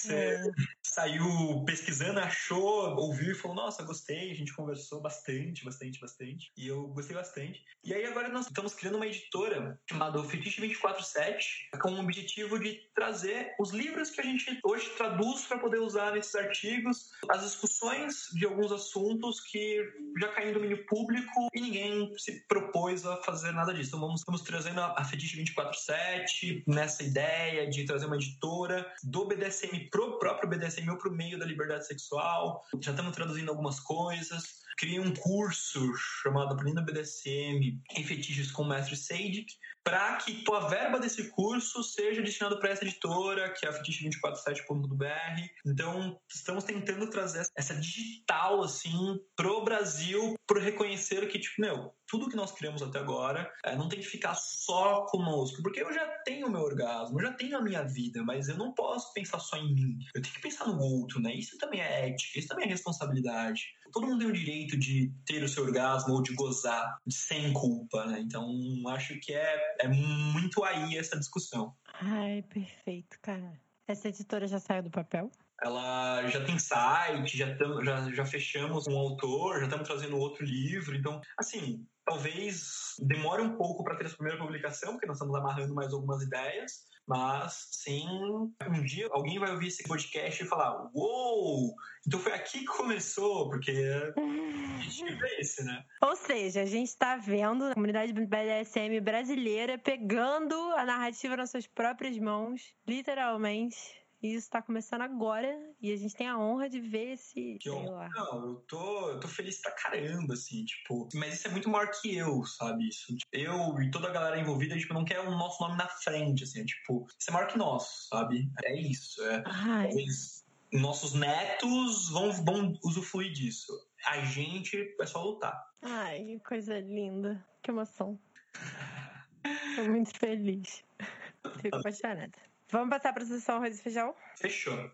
Que você é. saiu pesquisando, achou, ouviu e falou: Nossa, gostei. A gente conversou bastante, bastante, bastante. E eu gostei bastante. E aí agora nós estamos criando uma editora chamada Fetiche 247, com o objetivo de trazer os livros que a gente hoje traduz para poder usar nesses artigos, as discussões de alguns assuntos que já caem no domínio público e ninguém se propôs a fazer nada disso. Então vamos, estamos trazendo a Fetiche 247 nessa ideia de trazer uma editora do BDSM pro próprio BDSM ou pro meio da liberdade sexual. Já estamos traduzindo algumas coisas. Criei um curso chamado Aprendendo BDSM em Fetiches com o Mestre Sadic, para que a verba desse curso seja destinada para essa editora, que é a fetiche247.br. Então, estamos tentando trazer essa digital, assim, pro Brasil, pro reconhecer que, tipo, meu, tudo que nós criamos até agora é, não tem que ficar só conosco, porque eu já tenho meu orgasmo, eu já tenho a minha vida, mas eu não posso pensar só em mim. Eu tenho que pensar no outro, né? Isso também é ética, isso também é responsabilidade. Todo mundo tem o direito de ter o seu orgasmo ou de gozar sem culpa, né? Então, acho que é, é muito aí essa discussão. Ai, perfeito, cara. Essa editora já saiu do papel? Ela já tem site, já, tam, já, já fechamos um autor, já estamos trazendo outro livro. Então, assim, talvez demore um pouco para ter essa primeira publicação, porque nós estamos amarrando mais algumas ideias. Mas sim, um dia alguém vai ouvir esse podcast e falar: Uou! Então foi aqui que começou, porque a gente vê esse, né? Ou seja, a gente está vendo a comunidade BDSM brasileira pegando a narrativa nas suas próprias mãos, literalmente e isso tá começando agora e a gente tem a honra de ver esse. Que honra. Não, eu tô, eu tô feliz pra caramba, assim, tipo. Mas isso é muito maior que eu, sabe? Isso. Eu e toda a galera envolvida, tipo, não quer o nosso nome na frente, assim, é, tipo, isso é maior que nós, sabe? É isso. É, talvez nossos netos vão, vão usufruir disso. A gente é só lutar. Ai, que coisa linda. Que emoção. Tô muito feliz. Fico apaixonada. Vamos passar para a sessão arroz e feijão? Fechou.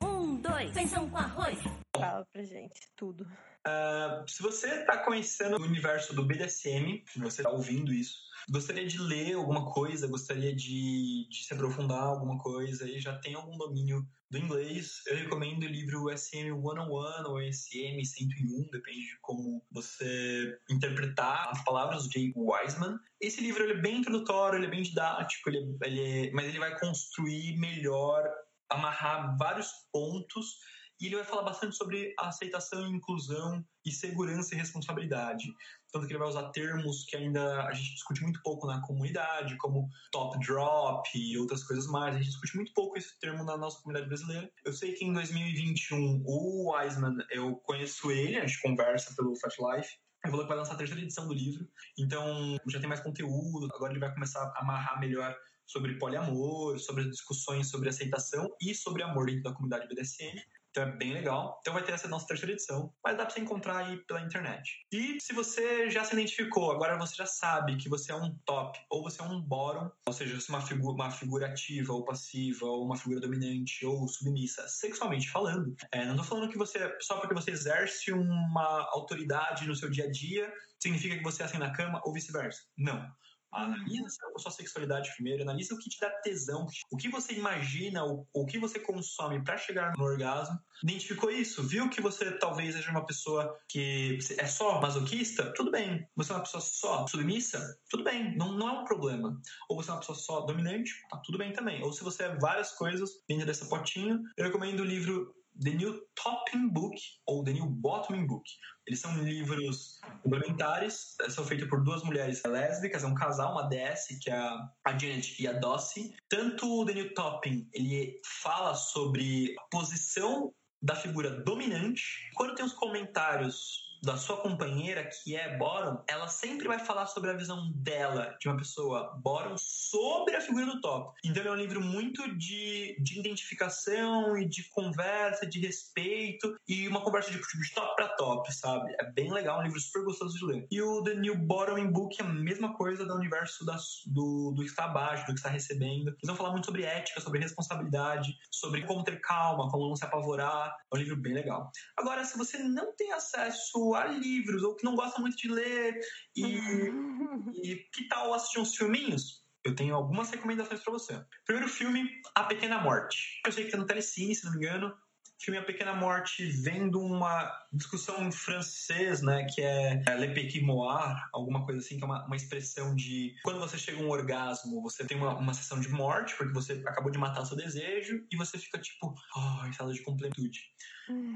Um, dois, feijão com arroz. Fala pra gente tudo. Uh, se você está conhecendo o universo do BDSM, você está ouvindo isso, gostaria de ler alguma coisa, gostaria de, de, se aprofundar alguma coisa e já tem algum domínio do inglês, eu recomendo o livro SM 101 ou SM 101, depende de como você interpretar as palavras do Jay Wiseman. Esse livro ele é bem introdutório, ele é bem didático, ele, ele é, mas ele vai construir melhor, amarrar vários pontos e ele vai falar bastante sobre aceitação inclusão e segurança e responsabilidade. Tanto que ele vai usar termos que ainda a gente discute muito pouco na comunidade, como top drop e outras coisas mais. A gente discute muito pouco esse termo na nossa comunidade brasileira. Eu sei que em 2021 o Wiseman, eu conheço ele, a gente conversa pelo Fat Life. Ele falou que vai lançar a terceira edição do livro, então já tem mais conteúdo. Agora ele vai começar a amarrar melhor sobre poliamor, sobre discussões sobre aceitação e sobre amor dentro da comunidade BDSM. Então é bem legal. Então vai ter essa nossa terceira edição, mas dá pra você encontrar aí pela internet. E se você já se identificou, agora você já sabe que você é um top ou você é um bottom, ou seja, você é uma figura, uma figura ativa ou passiva, ou uma figura dominante ou submissa, sexualmente falando. É, não tô falando que você, só porque você exerce uma autoridade no seu dia a dia, significa que você é assim na cama ou vice-versa. Não. Analisa a sua sexualidade primeiro, analisa o que te dá tesão, o que você imagina, o, o que você consome para chegar no orgasmo. Identificou isso? Viu que você talvez seja uma pessoa que é só masoquista? Tudo bem. Você é uma pessoa só submissa? Tudo bem, não, não é um problema. Ou você é uma pessoa só dominante? Tá tudo bem também. Ou se você é várias coisas dentro dessa potinho, eu recomendo o livro The New Topping Book ou The New Bottoming Book. Eles são livros complementares, são feitos por duas mulheres lésbicas, é um casal, uma DS, que é a Janet e a Dossie. Tanto o The New Topping, ele fala sobre a posição da figura dominante, quando tem os comentários da sua companheira, que é bottom, ela sempre vai falar sobre a visão dela, de uma pessoa bottom, sobre a figura do top. Então é um livro muito de, de identificação e de conversa, de respeito e uma conversa de, de top para top, sabe? É bem legal, um livro super gostoso de ler. E o The New Bottoming Book é a mesma coisa do universo das, do, do que está abaixo, do que está recebendo. Eles vão falar muito sobre ética, sobre responsabilidade, sobre como ter calma, como não se apavorar. É um livro bem legal. Agora, se você não tem acesso livros, ou que não gosta muito de ler, e, e que tal assistir uns filminhos? eu tenho algumas recomendações para você. Primeiro filme, A Pequena Morte. Eu sei que tá no Telecine, se não me engano filme A Pequena Morte vem de uma discussão em francês, né, que é Le Petit Moir, alguma coisa assim, que é uma, uma expressão de quando você chega a um orgasmo, você tem uma, uma sessão de morte, porque você acabou de matar o seu desejo, e você fica tipo, oh, estado de completude. Hum.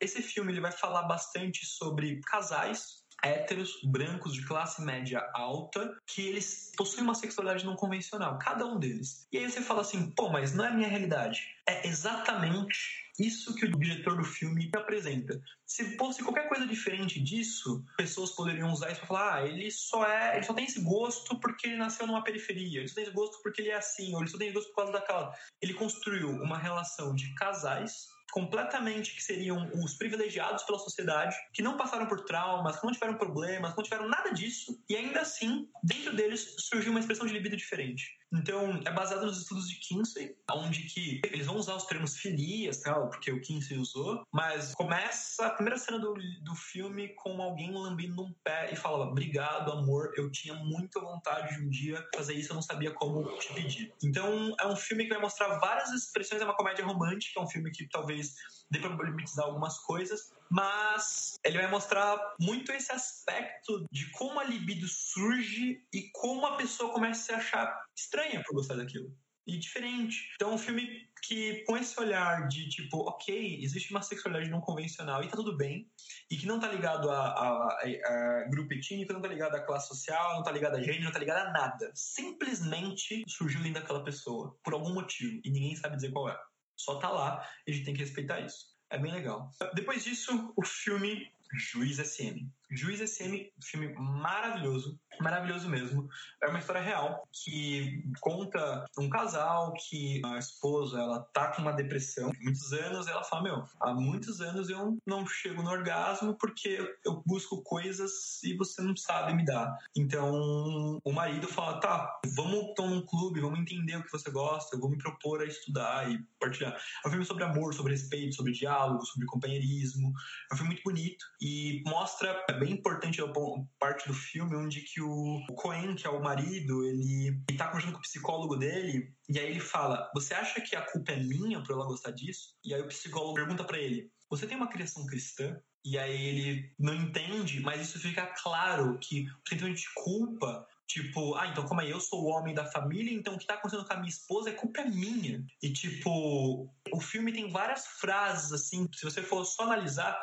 Esse filme ele vai falar bastante sobre casais héteros, brancos, de classe média alta, que eles possuem uma sexualidade não convencional, cada um deles. E aí você fala assim, pô, mas não é a minha realidade. É exatamente isso que o diretor do filme apresenta. Se fosse qualquer coisa diferente disso, pessoas poderiam usar isso para falar: ah, ele só é, ele só tem esse gosto porque ele nasceu numa periferia, ele só tem esse gosto porque ele é assim, ou ele só tem esse gosto por causa daquela. Ele construiu uma relação de casais completamente que seriam os privilegiados pela sociedade, que não passaram por traumas, que não tiveram problemas, que não tiveram nada disso, e ainda assim, dentro deles surgiu uma expressão de libido diferente. Então, é baseado nos estudos de Kinsey, onde que eles vão usar os termos filias, tal, porque o Kinsey usou, mas começa a primeira cena do, do filme com alguém lambendo um pé e fala: Obrigado, amor, eu tinha muita vontade de um dia fazer isso, eu não sabia como te pedir. Então, é um filme que vai mostrar várias expressões, é uma comédia romântica, é um filme que talvez dê pra problematizar algumas coisas, mas ele vai mostrar muito esse aspecto de como a libido surge e como a pessoa começa a se achar estranha por gostar daquilo. E diferente. Então, um filme que, com esse olhar de tipo, ok, existe uma sexualidade não convencional e tá tudo bem, e que não tá ligado a, a, a, grupo etníco, não tá ligado a classe social, não tá ligado a gênero, não tá ligado a nada. Simplesmente surgiu dentro daquela pessoa, por algum motivo, e ninguém sabe dizer qual é. Só tá lá e a gente tem que respeitar isso. É bem legal. Depois disso, o filme Juiz SM. Juiz SM, filme maravilhoso, maravilhoso mesmo. É uma história real que conta um casal que a esposa ela tá com uma depressão muitos anos. Ela fala: Meu, há muitos anos eu não chego no orgasmo porque eu busco coisas e você não sabe me dar. Então o marido fala: Tá, vamos tomar um clube, vamos entender o que você gosta, eu vou me propor a estudar e partilhar. É um filme sobre amor, sobre respeito, sobre diálogo, sobre companheirismo. É um filme muito bonito e mostra bem importante a parte do filme onde que o Cohen, que é o marido, ele, ele tá conversando com o psicólogo dele e aí ele fala: "Você acha que a culpa é minha por ela gostar disso?" E aí o psicólogo pergunta para ele: "Você tem uma criação cristã?" E aí ele não entende, mas isso fica claro que o sentimento de culpa Tipo, ah, então como é eu sou o homem da família, então o que tá acontecendo com a minha esposa é culpa minha. E tipo, o filme tem várias frases assim, se você for só analisar,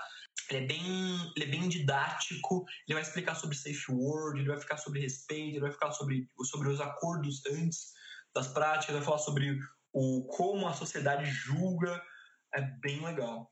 ele é bem, ele é bem didático, ele vai explicar sobre safe word, ele vai ficar sobre respeito, ele vai ficar sobre, sobre os acordos antes das práticas, vai falar sobre o como a sociedade julga, é bem legal.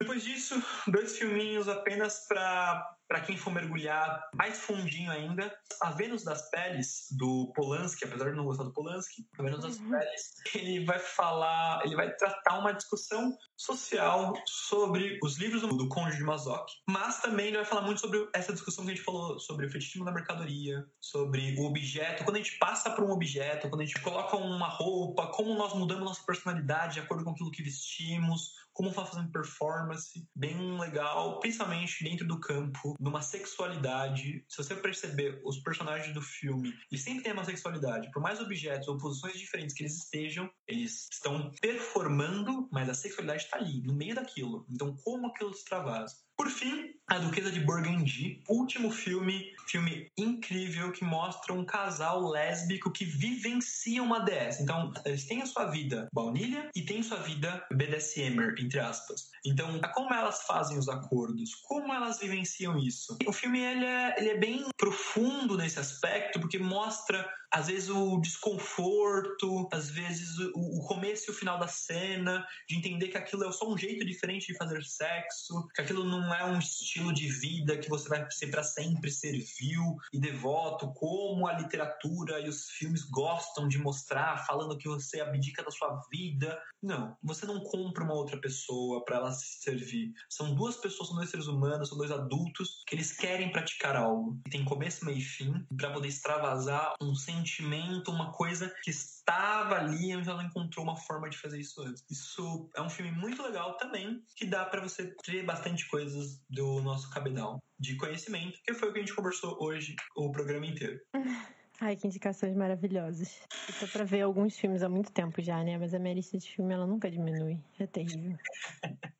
Depois disso, dois filminhos apenas para para quem for mergulhar mais fundinho ainda, A Vênus das Peles, do Polanski, apesar de não gostar do Polanski, A Vênus das uhum. Peles, ele vai falar, ele vai tratar uma discussão social sobre os livros do de Mazoc, mas também ele vai falar muito sobre essa discussão que a gente falou sobre o fetichismo da mercadoria, sobre o objeto, quando a gente passa por um objeto, quando a gente coloca uma roupa, como nós mudamos nossa personalidade de acordo com aquilo que vestimos, como fazendo performance, bem legal, principalmente dentro do campo, numa sexualidade. Se você perceber, os personagens do filme, eles sempre têm uma sexualidade. Por mais objetos ou posições diferentes que eles estejam, eles estão performando, mas a sexualidade está ali, no meio daquilo. Então, como aquilo se travasa? Por fim, A Duquesa de Burgundy, último filme, filme incrível que mostra um casal lésbico que vivencia uma DS. Então, eles têm a sua vida baunilha e têm sua vida BDSMer, entre aspas. Então, como elas fazem os acordos? Como elas vivenciam isso? O filme ele é, ele é bem profundo nesse aspecto, porque mostra às vezes o desconforto, às vezes o, o, começo e o final da cena, de entender que aquilo é só um jeito diferente de fazer sexo, que aquilo não é um estilo de vida que você vai ser para sempre servil e devoto, como a literatura e os filmes gostam de mostrar, falando que você abdica da sua vida. Não, você não compra uma outra pessoa para ela se servir. São duas pessoas, são dois seres humanos, são dois adultos que eles querem praticar algo. E tem começo, meio e fim, para poder extravasar um sentimento uma coisa que estava ali, mas ela encontrou uma forma de fazer isso antes. Isso é um filme muito legal também, que dá para você ter bastante coisas do nosso cabedal de conhecimento, que foi o que a gente conversou hoje o programa inteiro. Ai, que indicações maravilhosas. Eu tô pra ver alguns filmes há muito tempo já, né? Mas a minha lista de filme, ela nunca diminui. É terrível.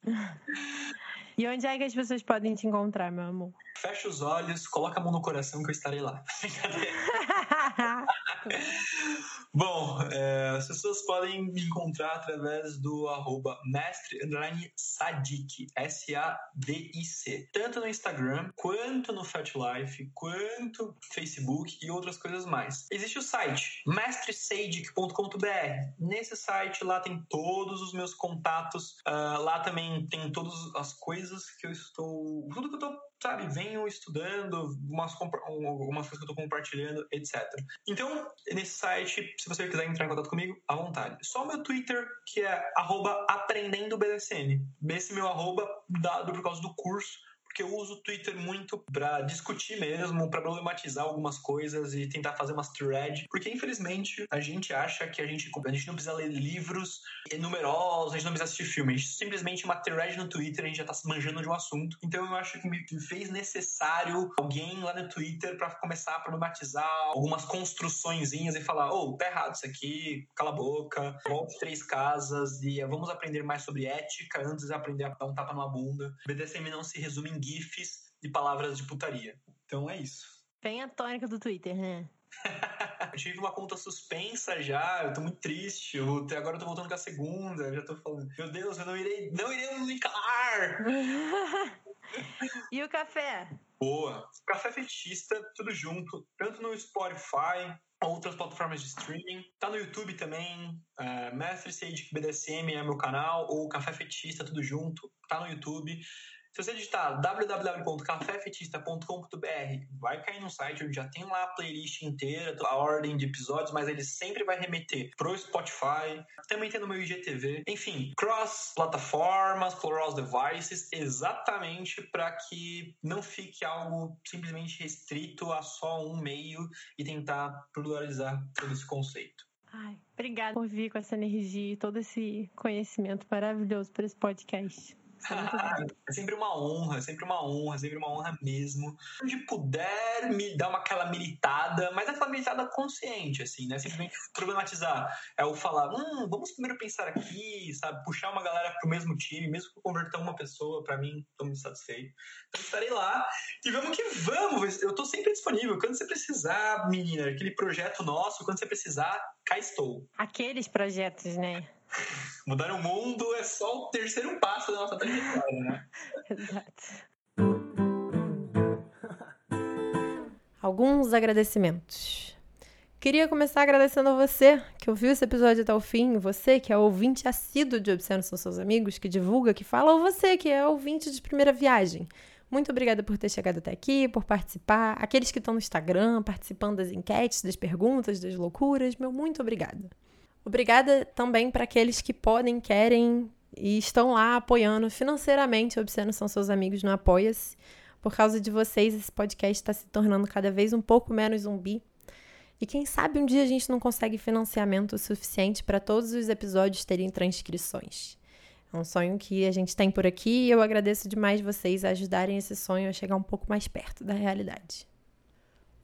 e onde é que as pessoas podem te encontrar, meu amor? Fecha os olhos, coloca a mão no coração que eu estarei lá. Bom, é, as pessoas podem me encontrar através do arroba mestre Sadik, S-A-D-I-C. Tanto no Instagram, quanto no FatLife, quanto no Facebook e outras coisas mais. Existe o site mestresadic.com.br. Nesse site lá tem todos os meus contatos. Uh, lá também tem todas as coisas que eu estou. Tudo que eu estou sabe, venho estudando, umas, algumas coisas que eu estou compartilhando, etc. Então, nesse site, se você quiser entrar em contato comigo, à vontade. Só o meu Twitter, que é arroba aprendendo BDSM. Esse meu arroba dado por causa do curso porque eu uso o Twitter muito para discutir mesmo, para problematizar algumas coisas e tentar fazer umas threads, porque infelizmente a gente acha que a gente, a gente não precisa ler livros numerosos, a gente não precisa assistir filmes, a gente simplesmente uma thread no Twitter, a gente já tá se manjando de um assunto. Então eu acho que me fez necessário alguém lá no Twitter para começar a problematizar algumas construçõezinhas e falar, oh, tá errado isso aqui, cala a boca, volte três casas e vamos aprender mais sobre ética antes de aprender a dar um tapa numa bunda. BDSM não se resume em GIFs de palavras de putaria. Então é isso. Bem a tônica do Twitter, né? eu tive uma conta suspensa já, eu tô muito triste. Eu, agora eu tô voltando com a segunda, eu já tô falando, meu Deus, eu não irei, não irei me calar! e o café? Boa. Café Fetista, tudo junto, tanto no Spotify, outras plataformas de streaming. Tá no YouTube também, é, Mestre Sage BDSM é meu canal, ou Café Fetista, tudo junto, tá no YouTube. Se você digitar www.cafefetista.com.br, vai cair no site onde já tem lá a playlist inteira, a ordem de episódios, mas ele sempre vai remeter pro Spotify, também tem no meu IGTV, enfim, cross plataformas, cross devices, exatamente para que não fique algo simplesmente restrito a só um meio e tentar pluralizar todo esse conceito. Ai, obrigada por vir com essa energia e todo esse conhecimento maravilhoso para esse podcast. É sempre uma honra, é sempre uma honra, é sempre uma honra mesmo. Onde puder me dar uma, aquela militada, mas é aquela militada consciente, assim, né? Simplesmente problematizar. É o falar, hum, vamos primeiro pensar aqui, sabe? Puxar uma galera pro mesmo time, mesmo que eu converter uma pessoa, para mim, tô muito satisfeito. Então estarei lá e vamos que vamos! Eu tô sempre disponível. Quando você precisar, menina, aquele projeto nosso, quando você precisar, cá estou. Aqueles projetos, né? Mudar o mundo é só o terceiro passo da nossa trajetória, né? Exato. Alguns agradecimentos. Queria começar agradecendo a você que ouviu esse episódio até o fim, você que é ouvinte assíduo de Obsceno São Seus Amigos, que divulga, que fala, ou você que é ouvinte de primeira viagem. Muito obrigada por ter chegado até aqui, por participar. Aqueles que estão no Instagram, participando das enquetes, das perguntas, das loucuras, meu muito obrigada. Obrigada também para aqueles que podem, querem e estão lá apoiando financeiramente. Obsceno são seus amigos no Apoia-se. Por causa de vocês, esse podcast está se tornando cada vez um pouco menos zumbi. E quem sabe um dia a gente não consegue financiamento suficiente para todos os episódios terem transcrições. É um sonho que a gente tem por aqui e eu agradeço demais vocês ajudarem esse sonho a chegar um pouco mais perto da realidade.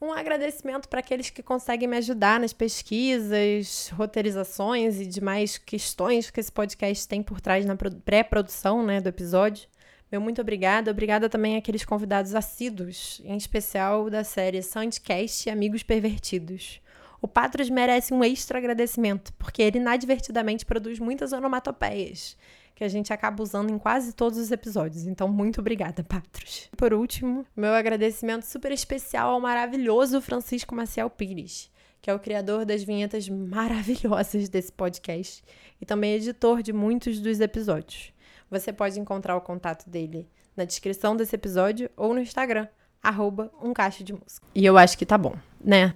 Um agradecimento para aqueles que conseguem me ajudar nas pesquisas, roteirizações e demais questões que esse podcast tem por trás na pré-produção né, do episódio. Meu muito obrigada. Obrigada também àqueles convidados assíduos, em especial da série Soundcast e Amigos Pervertidos. O Patros merece um extra agradecimento, porque ele inadvertidamente produz muitas onomatopeias que a gente acaba usando em quase todos os episódios. Então, muito obrigada, Patros. Por último, meu agradecimento super especial ao maravilhoso Francisco Maciel Pires, que é o criador das vinhetas maravilhosas desse podcast e também editor de muitos dos episódios. Você pode encontrar o contato dele na descrição desse episódio ou no Instagram, arroba um caixa de música. E eu acho que tá bom, né?